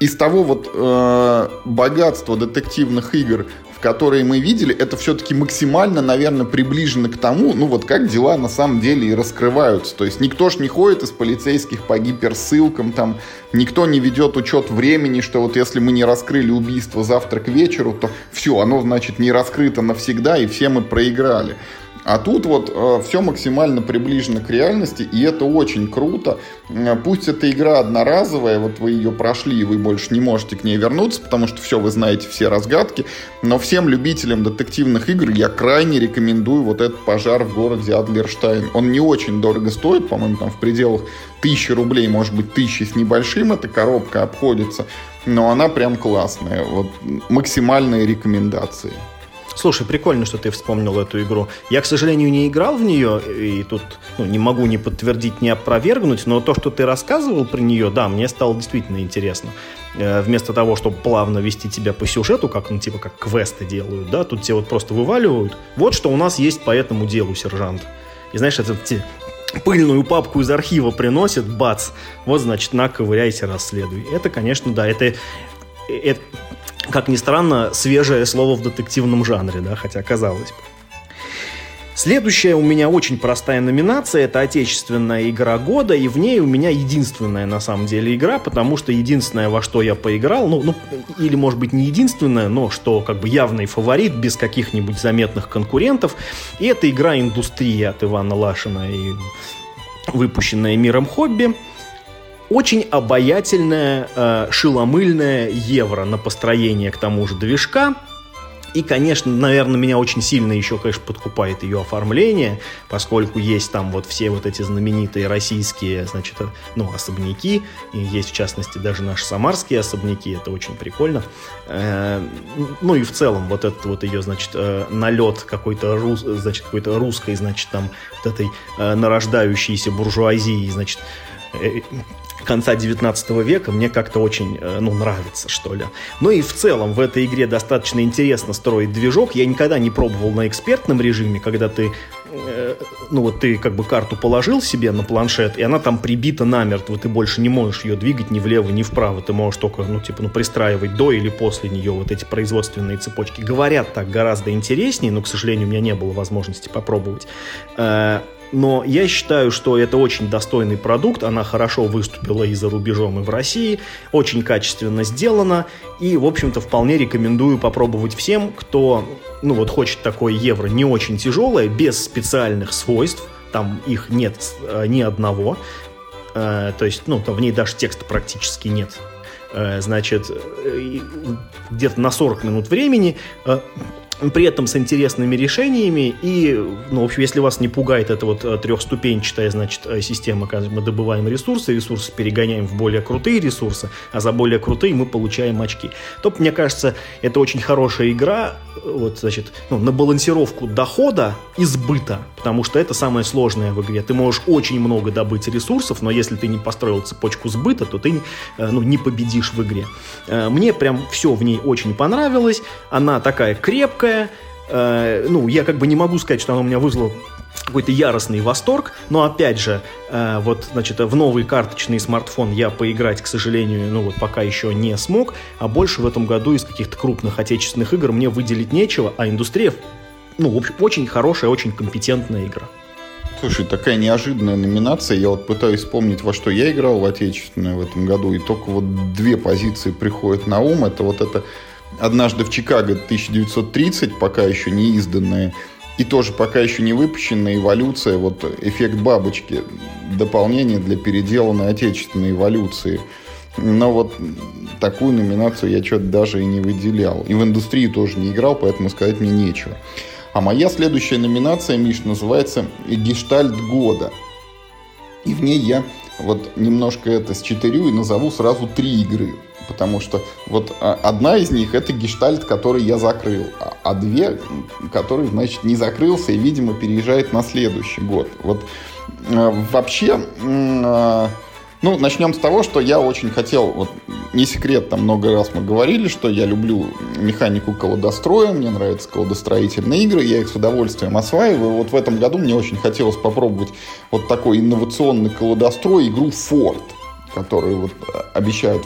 Из того вот э, богатства детективных игр, которые мы видели, это все-таки максимально, наверное, приближено к тому, ну вот как дела на самом деле и раскрываются. То есть никто ж не ходит из полицейских по гиперссылкам, там никто не ведет учет времени, что вот если мы не раскрыли убийство завтра к вечеру, то все, оно, значит, не раскрыто навсегда, и все мы проиграли. А тут вот э, все максимально приближено к реальности, и это очень круто. Пусть эта игра одноразовая, вот вы ее прошли, и вы больше не можете к ней вернуться, потому что все, вы знаете все разгадки, но всем любителям детективных игр я крайне рекомендую вот этот пожар в городе Адлерштайн. Он не очень дорого стоит, по-моему, там в пределах тысячи рублей, может быть, тысячи с небольшим эта коробка обходится, но она прям классная. Вот максимальные рекомендации. Слушай, прикольно, что ты вспомнил эту игру. Я, к сожалению, не играл в нее, и тут ну, не могу ни подтвердить, ни опровергнуть, но то, что ты рассказывал про нее, да, мне стало действительно интересно. Э, вместо того, чтобы плавно вести тебя по сюжету, как, ну, типа, как квесты делают, да, тут тебе вот просто вываливают. Вот что у нас есть по этому делу, сержант. И знаешь, это пыльную папку из архива приносит, бац, вот, значит, на, ковыряйся, расследуй. Это, конечно, да, это, это как ни странно, свежее слово в детективном жанре, да, хотя казалось бы. Следующая у меня очень простая номинация, это отечественная игра года, и в ней у меня единственная на самом деле игра, потому что единственное, во что я поиграл, ну, ну или может быть не единственное, но что как бы явный фаворит, без каких-нибудь заметных конкурентов, и это игра «Индустрия» от Ивана Лашина и выпущенная «Миром хобби» очень обаятельная, э, шиломыльная евро на построение к тому же движка. И, конечно, наверное, меня очень сильно еще, конечно, подкупает ее оформление, поскольку есть там вот все вот эти знаменитые российские, значит, ну, особняки, и есть, в частности, даже наши самарские особняки, это очень прикольно. Э, ну и в целом вот этот вот ее, значит, э, налет какой-то, рус, значит, какой-то русской, значит, там, вот этой нарождающейся буржуазии, значит, конца 19 века мне как-то очень, э, ну, нравится, что ли. Ну и в целом в этой игре достаточно интересно строить движок. Я никогда не пробовал на экспертном режиме, когда ты, э, ну вот ты как бы карту положил себе на планшет, и она там прибита намертво, ты больше не можешь ее двигать ни влево, ни вправо, ты можешь только, ну, типа, ну, пристраивать до или после нее вот эти производственные цепочки. Говорят так гораздо интереснее, но, к сожалению, у меня не было возможности попробовать. Но я считаю, что это очень достойный продукт, она хорошо выступила и за рубежом, и в России, очень качественно сделана, и, в общем-то, вполне рекомендую попробовать всем, кто, ну вот, хочет такое евро не очень тяжелое, без специальных свойств, там их нет э, ни одного, э, то есть, ну, там в ней даже текста практически нет, э, значит, где-то на 40 минут времени при этом с интересными решениями и, ну, в общем, если вас не пугает эта вот э, трехступенчатая, значит, э, система, когда мы добываем ресурсы, ресурсы перегоняем в более крутые ресурсы, а за более крутые мы получаем очки, то, мне кажется, это очень хорошая игра, вот, значит, ну, на балансировку дохода и сбыта, потому что это самое сложное в игре. Ты можешь очень много добыть ресурсов, но если ты не построил цепочку сбыта, то ты, э, ну, не победишь в игре. Мне прям все в ней очень понравилось, она такая крепкая, легкая. Э, ну, я как бы не могу сказать, что она у меня вызвала какой-то яростный восторг, но опять же, э, вот, значит, в новый карточный смартфон я поиграть, к сожалению, ну вот пока еще не смог, а больше в этом году из каких-то крупных отечественных игр мне выделить нечего, а индустрия, ну, в общем, очень хорошая, очень компетентная игра. Слушай, такая неожиданная номинация. Я вот пытаюсь вспомнить, во что я играл в отечественное в этом году, и только вот две позиции приходят на ум. Это вот это однажды в Чикаго 1930, пока еще не изданная, и тоже пока еще не выпущенная эволюция, вот эффект бабочки, дополнение для переделанной отечественной эволюции. Но вот такую номинацию я что-то даже и не выделял. И в индустрии тоже не играл, поэтому сказать мне нечего. А моя следующая номинация, Миш, называется «Гештальт года». И в ней я вот немножко это счетырю и назову сразу три игры. Потому что вот а, одна из них это гештальт, который я закрыл, а, а две, который, значит, не закрылся и, видимо, переезжает на следующий год. Вот э, вообще э, ну, начнем с того, что я очень хотел, вот не секрет, там много раз мы говорили, что я люблю механику колодостроя, мне нравятся колодостроительные игры, я их с удовольствием осваиваю. Вот в этом году мне очень хотелось попробовать вот такой инновационный колодострой, игру Ford которую вот обещают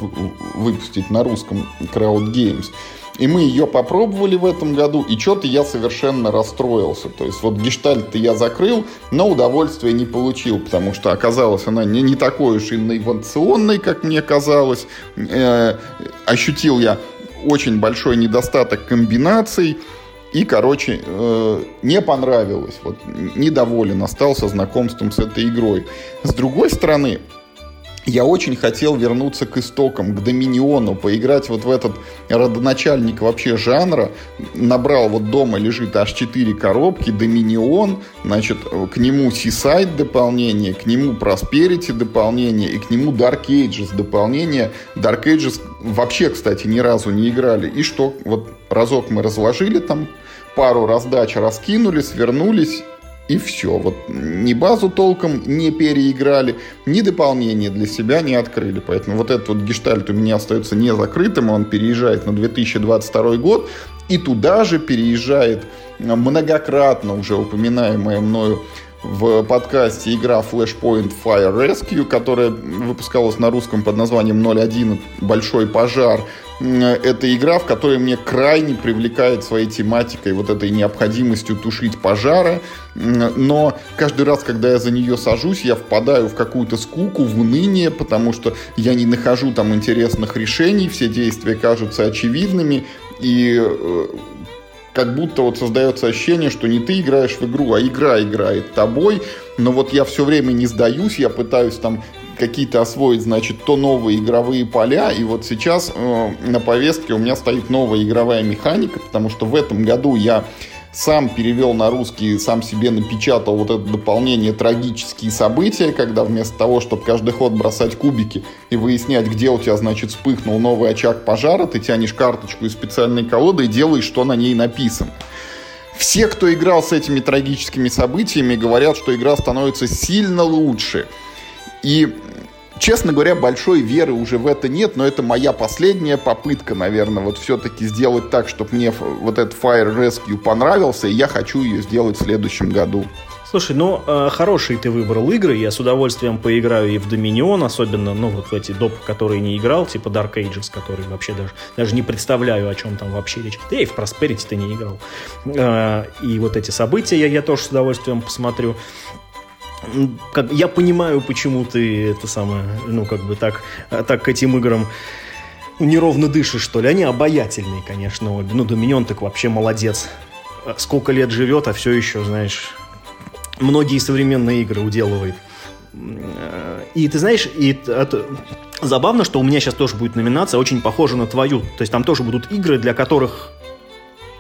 выпустить на русском Crowd Games. И мы ее попробовали в этом году, и что-то я совершенно расстроился. То есть вот гештальт я закрыл, но удовольствия не получил, потому что оказалась она не, не такой уж инновационной, как мне казалось. Э, ощутил я очень большой недостаток комбинаций. И, короче, э, не понравилось. Вот, недоволен остался знакомством с этой игрой. С другой стороны, я очень хотел вернуться к истокам, к Доминиону, поиграть вот в этот родоначальник вообще жанра. Набрал вот дома лежит аж 4 коробки, Доминион, значит, к нему Seaside дополнение, к нему Prosperity дополнение и к нему Dark Ages дополнение. Dark Ages вообще, кстати, ни разу не играли. И что? Вот разок мы разложили там, пару раздач раскинули, свернулись и все. Вот ни базу толком не переиграли, ни дополнение для себя не открыли. Поэтому вот этот вот гештальт у меня остается не закрытым, он переезжает на 2022 год, и туда же переезжает многократно уже упоминаемая мною в подкасте игра Flashpoint Fire Rescue, которая выпускалась на русском под названием 01 «Большой пожар». Это игра, в которой мне крайне привлекает своей тематикой, вот этой необходимостью тушить пожары. Но каждый раз, когда я за нее сажусь, я впадаю в какую-то скуку, в уныние, потому что я не нахожу там интересных решений, все действия кажутся очевидными, и э, как будто вот создается ощущение, что не ты играешь в игру, а игра играет тобой. Но вот я все время не сдаюсь, я пытаюсь там какие-то освоить, значит, то новые игровые поля. И вот сейчас э, на повестке у меня стоит новая игровая механика, потому что в этом году я сам перевел на русский, сам себе напечатал вот это дополнение «Трагические события», когда вместо того, чтобы каждый ход бросать кубики и выяснять, где у тебя, значит, вспыхнул новый очаг пожара, ты тянешь карточку из специальной колоды и делаешь, что на ней написано. Все, кто играл с этими трагическими событиями, говорят, что игра становится сильно лучше. И Честно говоря, большой веры уже в это нет, но это моя последняя попытка, наверное, вот все-таки сделать так, чтобы мне вот этот Fire Rescue понравился, и я хочу ее сделать в следующем году. Слушай, ну, э, хорошие ты выбрал игры, я с удовольствием поиграю и в Dominion, особенно, ну, вот в эти доп, которые не играл, типа Dark Ages, которые вообще даже, даже не представляю, о чем там вообще речь. Да и в Prosperity ты не играл. Э, и вот эти события я, я тоже с удовольствием посмотрю как, я понимаю, почему ты это самое, ну, как бы так, так к этим играм неровно дышишь, что ли. Они обаятельные, конечно, обе. Ну, Доминион так вообще молодец. Сколько лет живет, а все еще, знаешь, многие современные игры уделывает. И ты знаешь, и это, забавно, что у меня сейчас тоже будет номинация, очень похожа на твою. То есть там тоже будут игры, для которых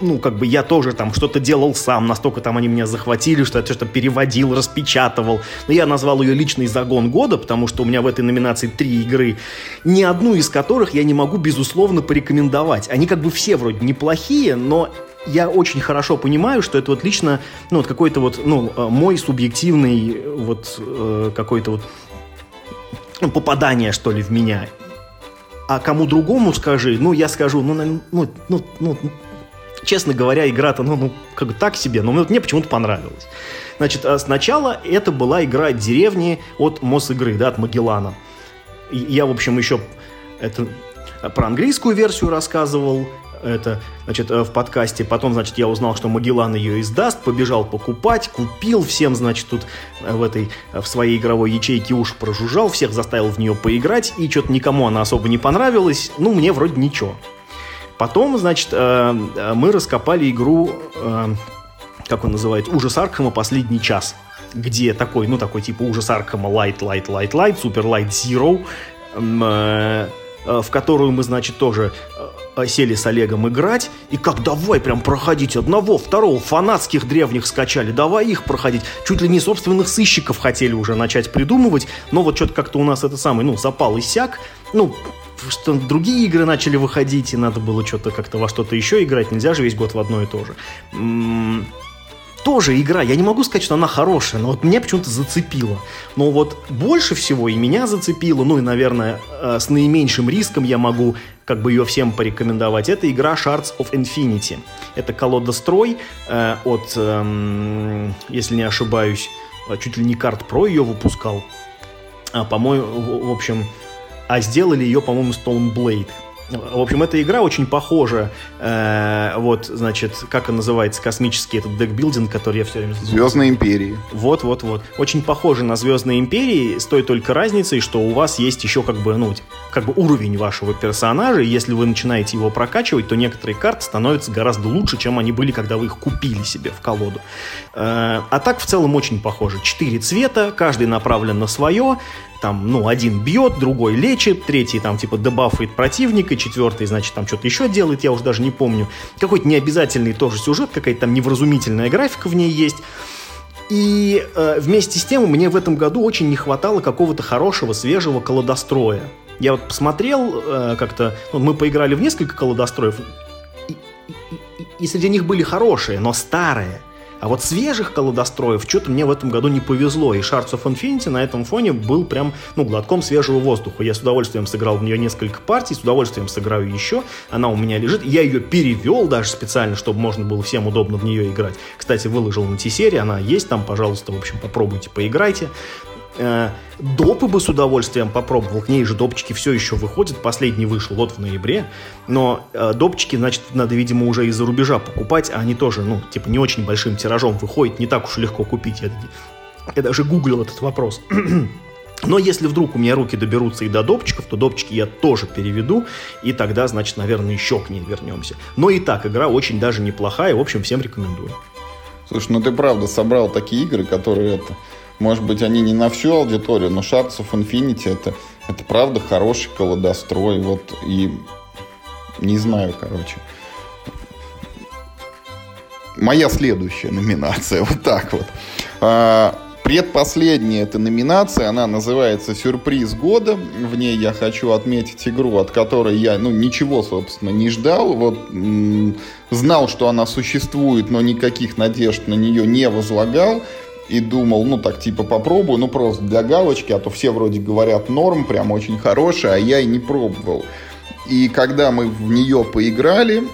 ну, как бы я тоже там что-то делал сам, настолько там они меня захватили, что я что-то переводил, распечатывал. Но я назвал ее личный загон года, потому что у меня в этой номинации три игры, ни одну из которых я не могу, безусловно, порекомендовать. Они как бы все вроде неплохие, но я очень хорошо понимаю, что это вот лично, ну, вот какой-то вот, ну, э, мой субъективный вот э, какой-то вот ну, попадание, что ли, в меня. А кому другому скажи, ну, я скажу, ну, ну, ну, ну честно говоря, игра-то, ну, ну, как бы так себе, но мне почему-то понравилось. Значит, а сначала это была игра деревни от Мосигры, да, от Магеллана. Я, в общем, еще это про английскую версию рассказывал, это, значит, э, в подкасте. Потом, значит, я узнал, что Магеллан ее издаст, побежал покупать, купил всем, значит, тут э, в этой, в своей игровой ячейке уж прожужжал, всех заставил в нее поиграть, и что-то никому она особо не понравилась. Ну, мне вроде ничего. Потом, значит, э, э, мы раскопали игру, э, как он называет, «Ужас Аркхема. Последний час», где такой, ну, такой типа «Ужас Аркхема. Light, Light, Light, Light», «Super Light Zero», в которую мы, значит, тоже сели с Олегом играть, и как давай прям проходить одного, второго, фанатских древних скачали, давай их проходить. Чуть ли не собственных сыщиков хотели уже начать придумывать, но вот что-то как-то у нас это самый, ну, запал иссяк, ну, что другие игры начали выходить, и надо было что-то как-то во что-то еще играть, нельзя же весь год в одно и то же. Тоже игра, я не могу сказать, что она хорошая, но вот меня почему-то зацепила. Но вот больше всего и меня зацепило, ну и, наверное, э, с наименьшим риском я могу как бы ее всем порекомендовать. Это игра Shards of Infinity. Это колодострой э, от, э, если не ошибаюсь, чуть ли не карт Pro ее выпускал. А, по-моему, в общем, а сделали ее, по-моему, Stone Blade. В общем, эта игра очень похожа, э, вот, значит, как он называется, космический этот декбилдинг, который я все время... Звездные империи. Вот-вот-вот. Очень похожа на Звездные империи, с той только разницей, что у вас есть еще как бы, ну, как бы уровень вашего персонажа, и если вы начинаете его прокачивать, то некоторые карты становятся гораздо лучше, чем они были, когда вы их купили себе в колоду. Э, а так в целом очень похоже. Четыре цвета, каждый направлен на свое, там, ну, один бьет, другой лечит, третий там, типа, дебафает противника, четвертый, значит, там что-то еще делает, я уже даже не помню. Какой-то необязательный тоже сюжет, какая-то там невразумительная графика в ней есть. И э, вместе с тем мне в этом году очень не хватало какого-то хорошего, свежего колодостроя. Я вот посмотрел э, как-то, ну, мы поиграли в несколько колодостроев, и, и, и среди них были хорошие, но старые. А вот свежих колодостроев что-то мне в этом году не повезло, и Shards of Infinity на этом фоне был прям, ну, глотком свежего воздуха. Я с удовольствием сыграл в нее несколько партий, с удовольствием сыграю еще. Она у меня лежит. Я ее перевел даже специально, чтобы можно было всем удобно в нее играть. Кстати, выложил на T-серии, она есть там, пожалуйста, в общем, попробуйте, поиграйте. Э, допы бы с удовольствием попробовал. К ней же допчики все еще выходят. Последний вышел вот в ноябре. Но э, допчики, значит, надо, видимо, уже из-за рубежа покупать. А они тоже, ну, типа, не очень большим тиражом выходят. Не так уж легко купить. Я, я даже гуглил этот вопрос. Но если вдруг у меня руки доберутся и до допчиков, то допчики я тоже переведу, и тогда, значит, наверное, еще к ней вернемся. Но и так, игра очень даже неплохая, в общем, всем рекомендую. Слушай, ну ты правда собрал такие игры, которые это может быть, они не на всю аудиторию, но Shards of Infinity это, это правда хороший колодострой. Вот и не знаю, короче. Моя следующая номинация, вот так вот. А, предпоследняя эта номинация, она называется «Сюрприз года». В ней я хочу отметить игру, от которой я, ну, ничего, собственно, не ждал. Вот знал, что она существует, но никаких надежд на нее не возлагал и думал, ну так типа попробую, ну просто для галочки, а то все вроде говорят норм, прям очень хорошая, а я и не пробовал. И когда мы в нее поиграли,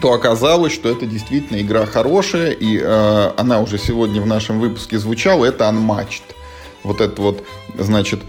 то оказалось, что это действительно игра хорошая, и э, она уже сегодня в нашем выпуске звучала, это Unmatched. Вот это вот, значит,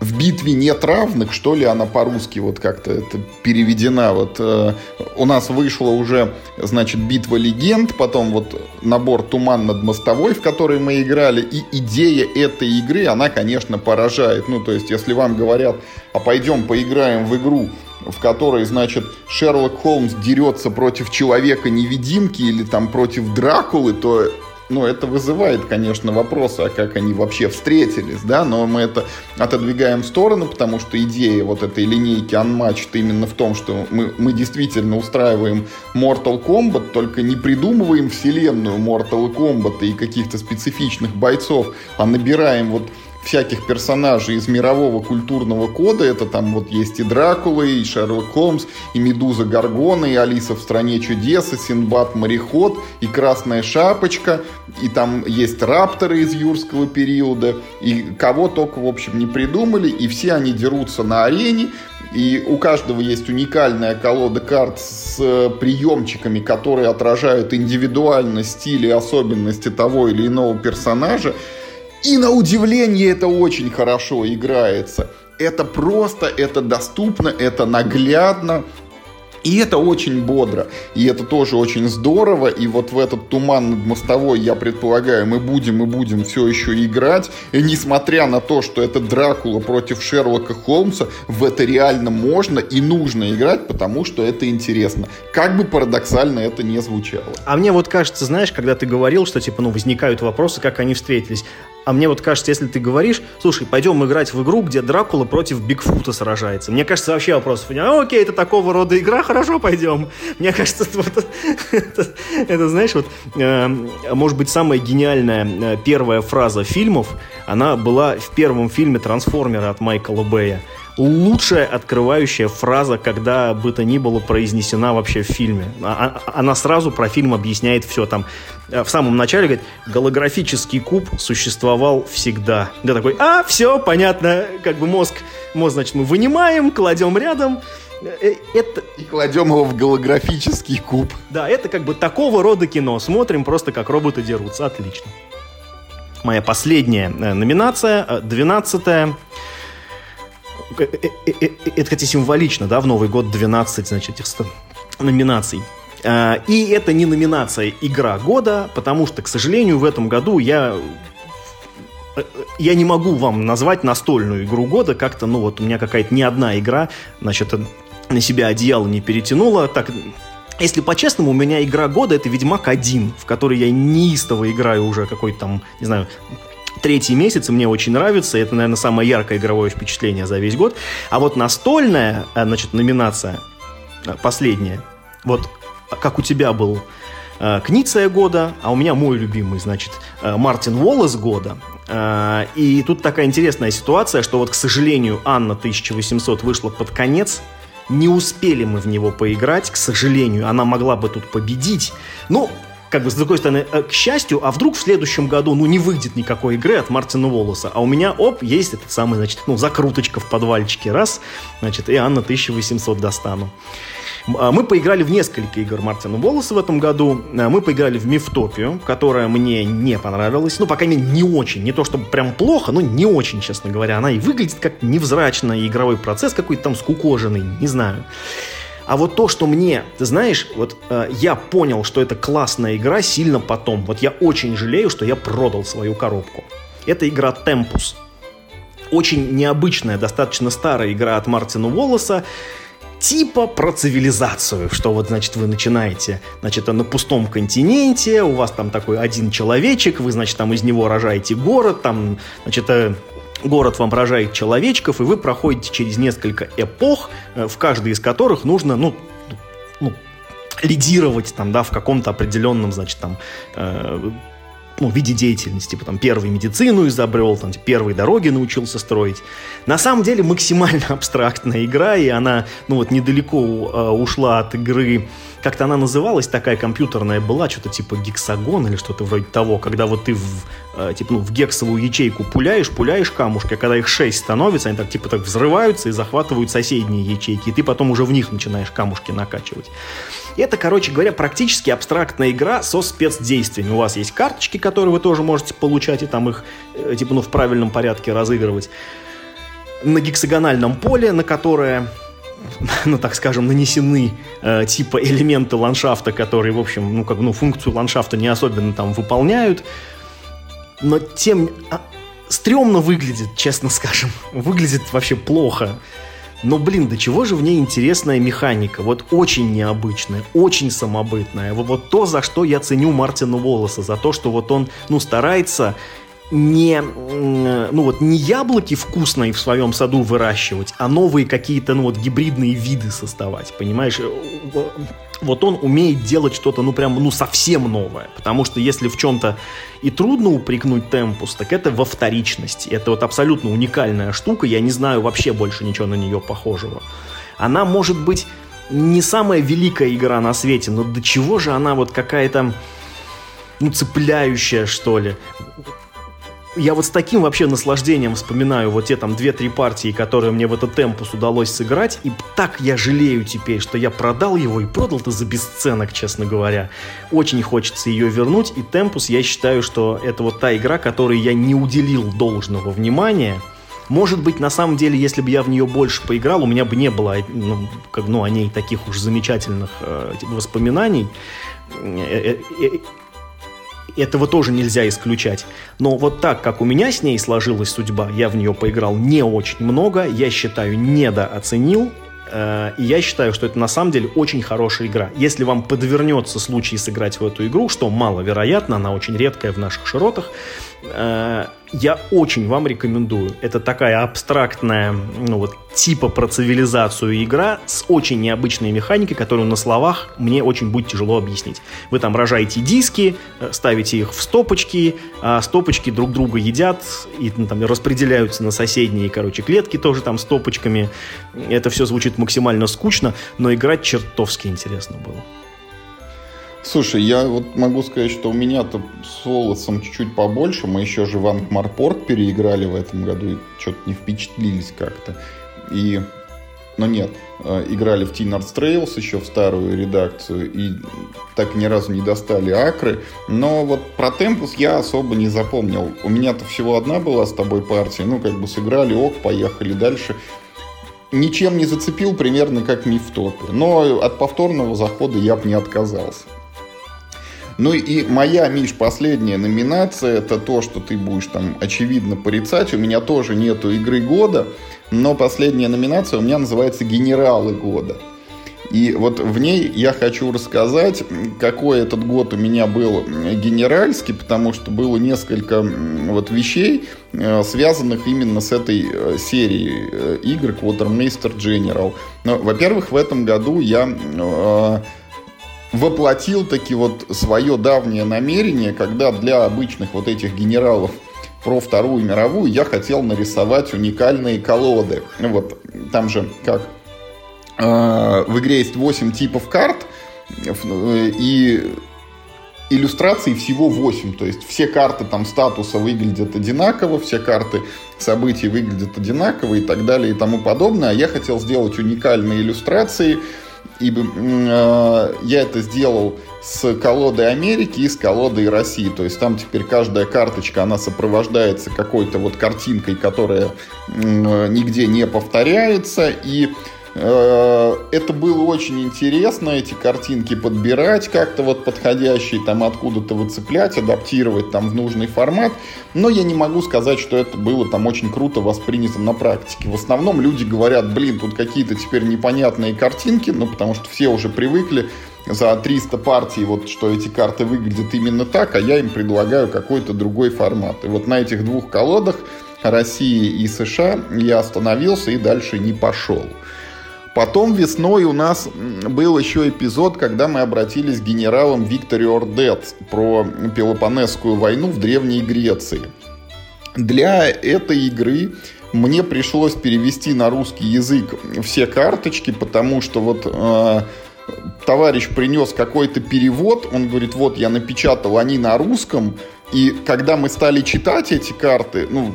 в битве нет равных, что ли, она по-русски вот как-то это переведена. Вот э, у нас вышла уже, значит, битва легенд, потом вот набор Туман над мостовой, в который мы играли, и идея этой игры, она, конечно, поражает. Ну, то есть, если вам говорят, а пойдем поиграем в игру, в которой, значит, Шерлок Холмс дерется против человека-невидимки или там против Дракулы, то ну, это вызывает, конечно, вопросы, а как они вообще встретились, да, но мы это отодвигаем в сторону, потому что идея вот этой линейки Unmatched именно в том, что мы, мы действительно устраиваем Mortal Kombat, только не придумываем вселенную Mortal Kombat и каких-то специфичных бойцов, а набираем вот всяких персонажей из мирового культурного кода. Это там вот есть и Дракула, и Шерлок Холмс, и Медуза Гаргона, и Алиса в стране чудес, и Синдбад Мореход, и Красная Шапочка, и там есть рапторы из юрского периода, и кого только, в общем, не придумали, и все они дерутся на арене, и у каждого есть уникальная колода карт с приемчиками, которые отражают индивидуально стиль и особенности того или иного персонажа. И на удивление это очень хорошо играется. Это просто, это доступно, это наглядно. И это очень бодро, и это тоже очень здорово, и вот в этот туман над мостовой, я предполагаю, мы будем и будем все еще играть, и несмотря на то, что это Дракула против Шерлока Холмса, в это реально можно и нужно играть, потому что это интересно. Как бы парадоксально это не звучало. А мне вот кажется, знаешь, когда ты говорил, что типа, ну, возникают вопросы, как они встретились, А мне вот кажется, если ты говоришь, слушай, пойдем играть в игру, где Дракула против Бигфута сражается. Мне кажется, вообще вопросов нет. А, окей, это такого рода игра, хорошо, пойдем. Мне кажется, вот, это, это знаешь, вот, э, может быть, самая гениальная э, первая фраза фильмов, она была в первом фильме «Трансформеры» от Майкла Бэя лучшая открывающая фраза, когда бы то ни было произнесена вообще в фильме. А, а, она сразу про фильм объясняет все. Там э, в самом начале говорит, голографический куб существовал всегда. Да такой, а, все, понятно, как бы мозг, мозг, значит, мы вынимаем, кладем рядом, э, это... И кладем его в голографический куб. Да, это как бы такого рода кино. Смотрим просто, как роботы дерутся. Отлично. Моя последняя э, номинация, двенадцатая. Э, э, э, это, кстати, символично, да, в Новый год 12, значит, этих номинаций. И это не номинация «Игра года», потому что, к сожалению, в этом году я я не могу вам назвать настольную игру года. Как-то, ну вот, у меня какая-то не одна игра, значит, на себя одеяло не перетянула. Так, если по-честному, у меня игра года это Ведьмак 1, в который я неистово играю уже какой-то там, не знаю, третий месяц, мне очень нравится. Это, наверное, самое яркое игровое впечатление за весь год. А вот настольная, э, значит, номинация, э, последняя, вот как у тебя был э, Книция года, а у меня мой любимый, значит, Мартин Уоллес года. И тут такая интересная ситуация, что вот, к сожалению, Анна 1800 вышла под конец, не успели мы в него поиграть, к сожалению. Она могла бы тут победить. Ну, как бы, с другой стороны, э, к счастью, а вдруг в следующем году, ну, не выйдет никакой игры от Мартина Волоса, а у меня, оп, есть этот самый, значит, ну, закруточка в подвальчике, раз, значит, и Анна 1800 достану. А, мы поиграли в несколько игр Мартина Волоса в этом году. А, мы поиграли в Мифтопию, которая мне не понравилась. Ну, пока мне не очень. Не то, чтобы прям плохо, но не очень, честно говоря. Она и выглядит как невзрачно, и игровой процесс какой-то там скукоженный, не знаю. А вот то, что мне, ты знаешь, вот э, я понял, что это классная игра сильно потом. Вот я очень жалею, что я продал свою коробку. Это игра Tempus. Очень необычная, достаточно старая игра от Мартина Уоллеса типа про цивилизацию, что вот, значит, вы начинаете, значит, на пустом континенте, у вас там такой один человечек, вы, значит, там из него рожаете город, там, значит, э, город вам рожает человечков, и вы проходите через несколько эпох, э, в каждой из которых нужно, ну, ну лидировать там, да, в каком-то определенном, значит, там, э, ну, виде деятельности. Типа, там, первый медицину изобрел, там, первые дороги научился строить. На самом деле максимально абстрактная игра, и она, ну, вот недалеко э, ушла от игры как-то она называлась, такая компьютерная была, что-то типа гексагон или что-то вроде того, когда вот ты в, э, типа, ну, в гексовую ячейку пуляешь, пуляешь камушки, а когда их шесть становится, они так типа так взрываются и захватывают соседние ячейки, и ты потом уже в них начинаешь камушки накачивать. Это, короче говоря, практически абстрактная игра со спецдействиями. У вас есть карточки, которые вы тоже можете получать и там их, э, типа, ну, в правильном порядке разыгрывать. На гексагональном поле, на которое ну, так скажем, нанесены э, типа элементы ландшафта, которые, в общем, ну, как, ну, функцию ландшафта не особенно там выполняют. Но тем... А, стрёмно выглядит, честно скажем. Выглядит вообще плохо. Но, блин, до чего же в ней интересная механика? Вот очень необычная, очень самобытная. Вот, вот то, за что я ценю Мартина Волоса, за то, что вот он, ну, старается не, ну вот, не яблоки вкусные в своем саду выращивать, а новые какие-то, ну вот, гибридные виды создавать, понимаешь? Вот он умеет делать что-то, ну, прям, ну, совсем новое. Потому что если в чем-то и трудно упрекнуть темпус, так это во вторичности. Это вот абсолютно уникальная штука, я не знаю вообще больше ничего на нее похожего. Она может быть не самая великая игра на свете, но до чего же она вот какая-то ну, цепляющая, что ли я вот с таким вообще наслаждением вспоминаю вот те там две-три партии, которые мне в этот темпус удалось сыграть, и так я жалею теперь, что я продал его и продал-то за бесценок, честно говоря. Очень хочется ее вернуть, и темпус, я считаю, что это вот та игра, которой я не уделил должного внимания. Может быть, на самом деле, если бы я в нее больше поиграл, у меня бы не было ну, как, ну, о ней таких уж замечательных э, воспоминаний. Э, э, э, этого тоже нельзя исключать. Но вот так, как у меня с ней сложилась судьба, я в нее поиграл не очень много, я считаю, недооценил, э, и я считаю, что это на самом деле очень хорошая игра. Если вам подвернется случай сыграть в эту игру, что маловероятно, она очень редкая в наших широтах, я очень вам рекомендую. Это такая абстрактная, ну вот, типа про цивилизацию игра с очень необычной механикой, которую на словах мне очень будет тяжело объяснить. Вы там рожаете диски, э, ставите их в стопочки, а стопочки друг друга едят и ну, там распределяются на соседние, короче, клетки тоже там стопочками. Это все звучит максимально скучно, но играть чертовски интересно было. Слушай, я вот могу сказать, что у меня-то с Волосом чуть-чуть побольше. Мы еще же Ванг Марпорт переиграли в этом году и что-то не впечатлились как-то. И... Но нет, э, играли в Arts Trails еще в старую редакцию и так ни разу не достали акры. Но вот про Темпус я особо не запомнил. У меня-то всего одна была с тобой партия. Ну, как бы сыграли, ок, поехали дальше ничем не зацепил, примерно как Миф в топе. Но от повторного захода я бы не отказался. Ну и моя, Миш, последняя номинация, это то, что ты будешь там очевидно порицать. У меня тоже нету игры года, но последняя номинация у меня называется «Генералы года». И вот в ней я хочу рассказать, какой этот год у меня был генеральский, потому что было несколько вот вещей, э, связанных именно с этой э, серией э, игр Quartermaster General. Во-первых, в этом году я воплотил таки вот свое давнее намерение, когда для обычных вот этих генералов про Вторую мировую я хотел нарисовать уникальные колоды. Вот там же как э, в игре есть 8 типов карт, и иллюстраций всего 8. То есть все карты там статуса выглядят одинаково, все карты событий выглядят одинаково и так далее и тому подобное. А я хотел сделать уникальные иллюстрации, и э, я это сделал с колодой Америки и с колодой России. То есть там теперь каждая карточка, она сопровождается какой-то вот картинкой, которая э, нигде не повторяется. И Э, это было очень интересно, эти картинки подбирать как-то вот подходящие, там откуда-то выцеплять, адаптировать там в нужный формат. Но я не могу сказать, что это было там очень круто воспринято на практике. В основном люди говорят, блин, тут какие-то теперь непонятные картинки, ну потому что все уже привыкли за 300 партий, вот что эти карты выглядят именно так, а я им предлагаю какой-то другой формат. И вот на этих двух колодах России и США я остановился и дальше не пошел. Потом весной у нас был еще эпизод, когда мы обратились к генералам Виктори Ордет про Пелопонесскую войну в Древней Греции. Для этой игры мне пришлось перевести на русский язык все карточки, потому что вот э, товарищ принес какой-то перевод, он говорит, вот я напечатал, они на русском, и когда мы стали читать эти карты, ну,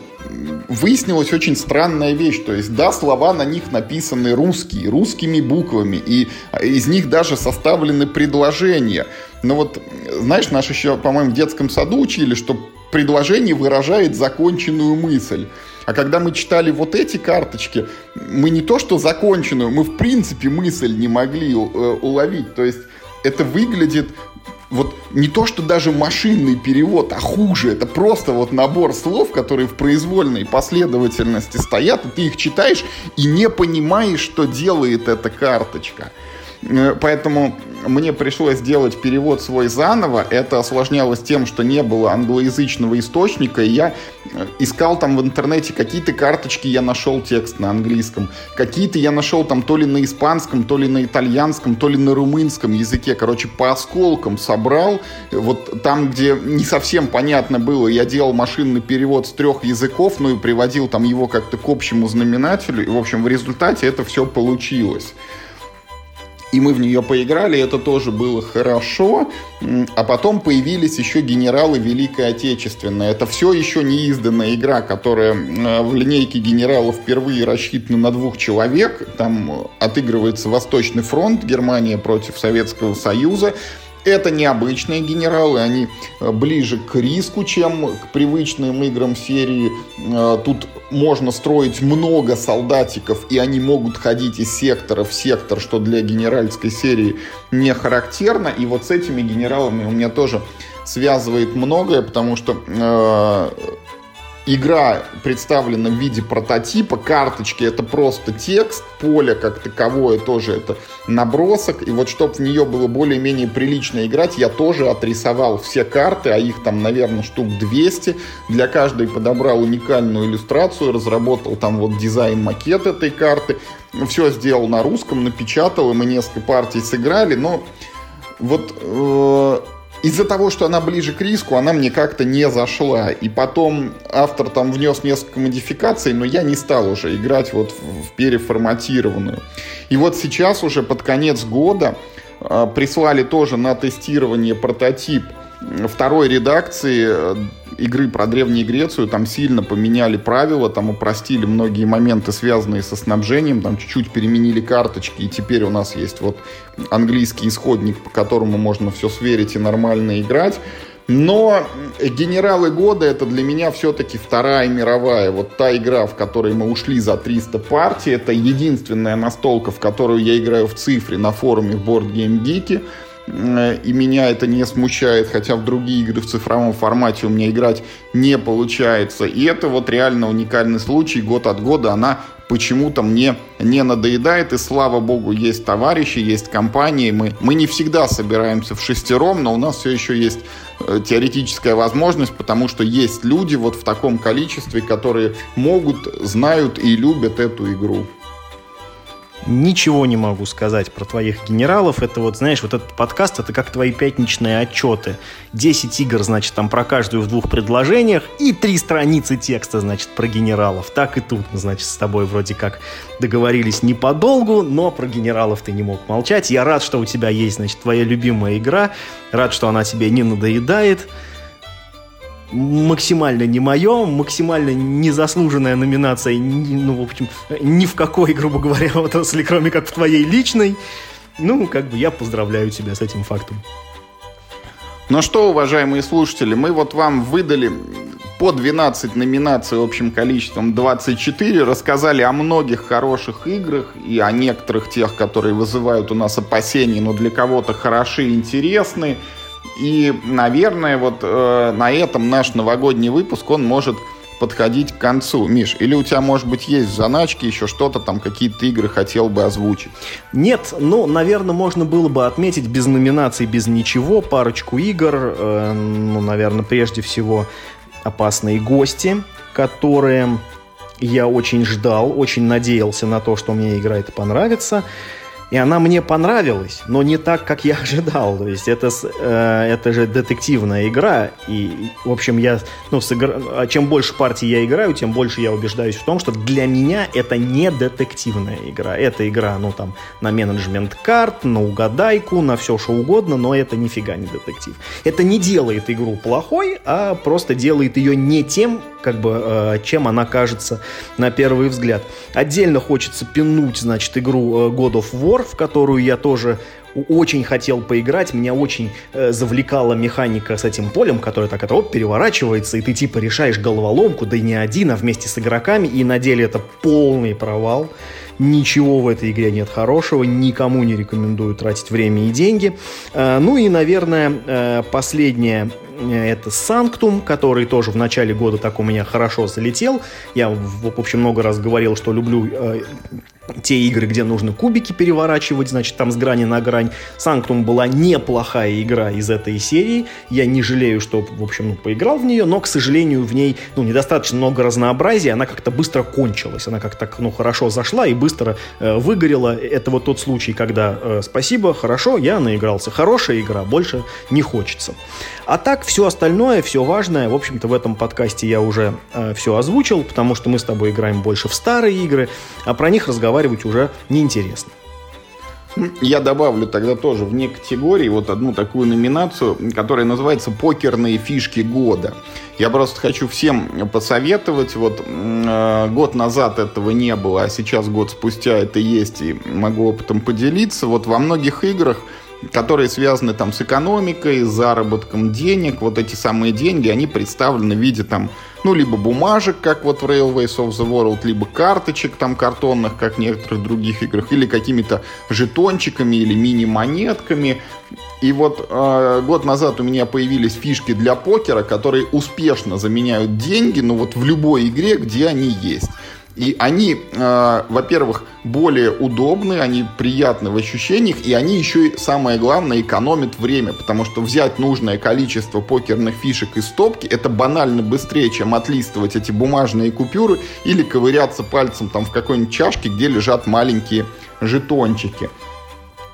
выяснилась очень странная вещь. То есть, да, слова на них написаны русские, русскими буквами, и из них даже составлены предложения. Но вот, знаешь, наш еще, по-моему, в детском саду учили, что предложение выражает законченную мысль. А когда мы читали вот эти карточки, мы не то что законченную, мы в принципе мысль не могли э, уловить. То есть это выглядит вот не то, что даже машинный перевод, а хуже. Это просто вот набор слов, которые в произвольной последовательности стоят, и ты их читаешь и не понимаешь, что делает эта карточка. Э, поэтому мне пришлось сделать перевод свой заново. Это осложнялось тем, что не было англоязычного источника. И я э, искал там в интернете какие-то карточки, я нашел текст на английском. Какие-то я нашел там то ли на испанском, то ли на итальянском, то ли на румынском языке. Короче, по осколкам собрал. Вот там, где не совсем понятно было, я делал машинный перевод с трех языков, ну и приводил там его как-то к общему знаменателю. И, в общем, в результате это все получилось и мы в нее поиграли, это тоже было хорошо. А потом появились еще генералы Великой Отечественной. Это все еще не изданная игра, которая в линейке генералов впервые рассчитана на двух человек. Там отыгрывается Восточный фронт, Германия против Советского Союза. Это необычные генералы, они э, ближе к риску, чем к привычным играм серии. Э, тут можно строить много солдатиков, и они могут ходить из сектора в сектор, что для генеральской серии не характерно. И вот с этими генералами у меня тоже связывает многое, потому что э, Игра представлена в виде прототипа, карточки это просто текст, поле как таковое тоже это набросок. И вот чтобы в нее было более-менее прилично играть, я тоже отрисовал все карты, а их там, наверное, штук 200. Для каждой подобрал уникальную иллюстрацию, разработал там вот дизайн макет этой карты. Все сделал на русском, напечатал, и мы несколько партий сыграли, но вот э, из-за того, что она ближе к риску, она мне как-то не зашла. И потом автор там внес несколько модификаций, но я не стал уже играть вот в переформатированную. И вот сейчас уже под конец года э, прислали тоже на тестирование прототип второй редакции э, игры про Древнюю Грецию, там сильно поменяли правила, там упростили многие моменты, связанные со снабжением, там чуть-чуть переменили карточки, и теперь у нас есть вот английский исходник, по которому можно все сверить и нормально играть. Но «Генералы года» — это для меня все-таки вторая мировая. Вот та игра, в которой мы ушли за 300 партий, это единственная настолка, в которую я играю в цифре на форуме в Board Game Geek. Э, и меня это не смущает, хотя в другие игры в цифровом формате у меня играть не получается. И это вот реально уникальный случай, год от года она почему-то мне не надоедает, и слава богу, есть товарищи, есть компании, мы, мы не всегда собираемся в шестером, но у нас все еще есть э, теоретическая возможность, потому что есть люди вот в таком количестве, которые могут, знают и любят эту игру. Ничего не могу сказать про твоих генералов. Это вот, знаешь, вот этот подкаст, это как твои пятничные отчеты. 10 игр, значит, там про каждую в двух предложениях и три страницы текста, значит, про генералов. Так и тут, значит, с тобой вроде как договорились не подолгу, но про генералов ты не мог молчать. Я рад, что у тебя есть, значит, твоя любимая игра. Рад, что она тебе не надоедает максимально не мое, максимально незаслуженная номинация, ну, в общем, ни в какой, грубо говоря, отрасли, кроме как в твоей личной. Ну, как бы я поздравляю тебя с этим фактом. Ну что, уважаемые слушатели, мы вот вам выдали по 12 номинаций общим количеством 24, рассказали о многих хороших играх и о некоторых тех, которые вызывают у нас опасения, но для кого-то хороши и интересны. И, наверное, вот э, на этом наш новогодний выпуск, он может подходить к концу. Миш, или у тебя, может быть, есть заначки, еще что-то там, какие-то игры хотел бы озвучить? Нет, ну, наверное, можно было бы отметить без номинаций, без ничего, парочку игр. Э, ну, наверное, прежде всего «Опасные гости», которые я очень ждал, очень надеялся на то, что мне игра это понравится. И она мне понравилась, но не так, как я ожидал. То есть это, э, это же детективная игра. И, в общем, я, ну, сыгр... А чем больше партий я играю, тем больше я убеждаюсь в том, что для меня это не детективная игра. Это игра, ну, там, на менеджмент карт, на угадайку, на все, что угодно, но это нифига не детектив. Это не делает игру плохой, а просто делает ее не тем, как бы, э, чем она кажется на первый взгляд. Отдельно хочется пинуть, значит, игру э, God of War, в которую я тоже очень хотел поиграть, меня очень э, завлекала механика с этим полем, которое так это вот переворачивается, и ты типа решаешь головоломку, да и не один, а вместе с игроками, и на деле это полный провал. Ничего в этой игре нет хорошего, никому не рекомендую тратить время и деньги. Э, ну и, наверное, э, последнее э, это Санктум, который тоже в начале года так у меня хорошо залетел. Я, в общем, много раз говорил, что люблю те игры, где нужно кубики переворачивать, значит, там с грани на грань. Санктум была неплохая игра из этой серии. Я не жалею, что, в общем, ну, поиграл в нее, но, к сожалению, в ней, ну, недостаточно много разнообразия, она как-то быстро кончилась. Она как-то, ну, хорошо зашла и быстро э, выгорела. Это вот тот случай, когда э, спасибо, хорошо, я наигрался. Хорошая игра, больше не хочется. А так, все остальное, все важное, в общем-то, в этом подкасте я уже э, все озвучил, потому что мы с тобой играем больше в старые игры, а про них разговаривать уже неинтересно. Я добавлю тогда тоже вне категории вот одну такую номинацию, которая называется «Покерные фишки года». Я просто хочу всем посоветовать. Вот э, год назад этого не было, а сейчас год спустя это есть, и могу опытом поделиться. Вот во многих играх которые связаны там с экономикой, с заработком денег. Вот эти самые деньги, они представлены в виде там, ну, либо бумажек, как вот в Railways of the World, либо карточек там картонных, как в некоторых других играх, или какими-то жетончиками или мини-монетками. И вот э, год назад у меня появились фишки для покера, которые успешно заменяют деньги, ну вот в любой игре, где они есть. И они, э, во-первых, более удобны, они приятны в ощущениях, и они еще и, самое главное, экономят время, потому что взять нужное количество покерных фишек из стопки, это банально быстрее, чем отлистывать эти бумажные купюры или ковыряться пальцем там в какой-нибудь чашке, где лежат маленькие жетончики.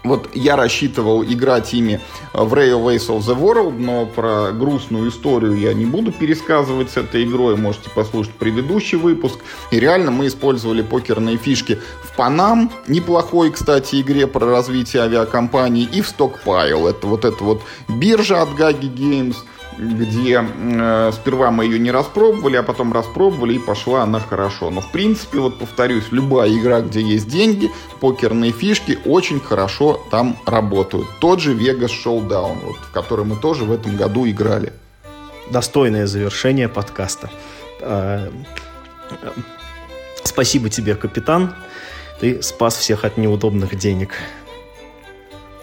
Вот я рассчитывал играть ими в Railways of the World, но про грустную историю я не буду пересказывать с этой игрой. Можете послушать предыдущий выпуск. И реально мы использовали покерные фишки в Панам, неплохой, кстати, игре про развитие авиакомпаний, и в Stockpile. Это вот эта вот биржа от Gagi Games – где э, сперва мы ее не распробовали, а потом распробовали и пошла она хорошо. Но в принципе, вот повторюсь, любая игра, где есть деньги, покерные фишки очень хорошо там работают. Тот же Vegas Showdown, вот, в который мы тоже в этом году играли. Достойное завершение подкаста. Э, спасибо тебе, капитан. Ты спас всех от неудобных денег.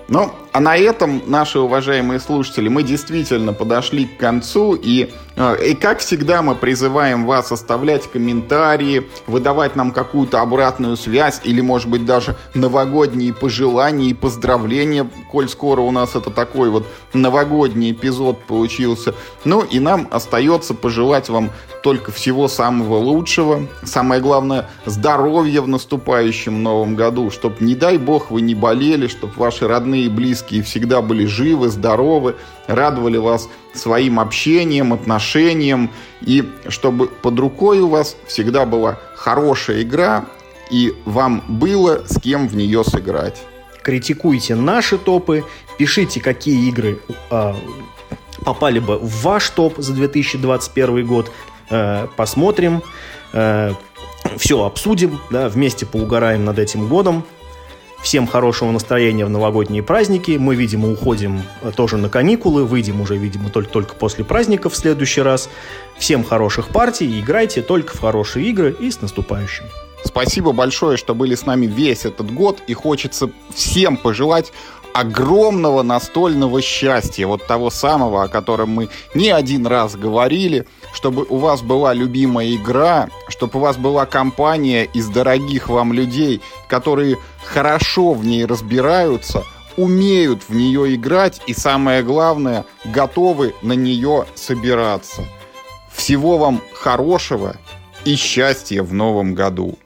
Ну, а на этом, наши уважаемые слушатели, мы действительно подошли к концу. И, э, и как всегда, мы призываем вас оставлять комментарии, выдавать нам какую-то обратную связь или, может быть, даже новогодние пожелания и поздравления, коль скоро у нас это такой вот новогодний эпизод получился. Ну, и нам остается пожелать вам только всего самого лучшего. Самое главное, здоровья в наступающем новом году, чтобы, не дай бог, вы не болели, чтобы ваши родные и близкие всегда были живы, здоровы, радовали вас своим общением, отношением, и чтобы под рукой у вас всегда была хорошая игра, и вам было с кем в нее сыграть. Критикуйте наши топы, пишите, какие игры э, попали бы в ваш топ за 2021 год, Э, посмотрим, э, все обсудим, да, вместе поугараем над этим годом. Всем хорошего настроения в новогодние праздники. Мы, видимо, уходим э, тоже на каникулы. Выйдем уже, видимо, только, только после праздников в следующий раз. Всем хороших партий. Играйте только в хорошие игры и с наступающим. Спасибо большое, что были с нами весь этот год. И хочется всем пожелать огромного настольного счастья, вот того самого, о котором мы не один раз говорили, чтобы у вас была любимая игра, чтобы у вас была компания из дорогих вам людей, которые хорошо в ней разбираются, умеют в нее играть и, самое главное, готовы на нее собираться. Всего вам хорошего и счастья в новом году!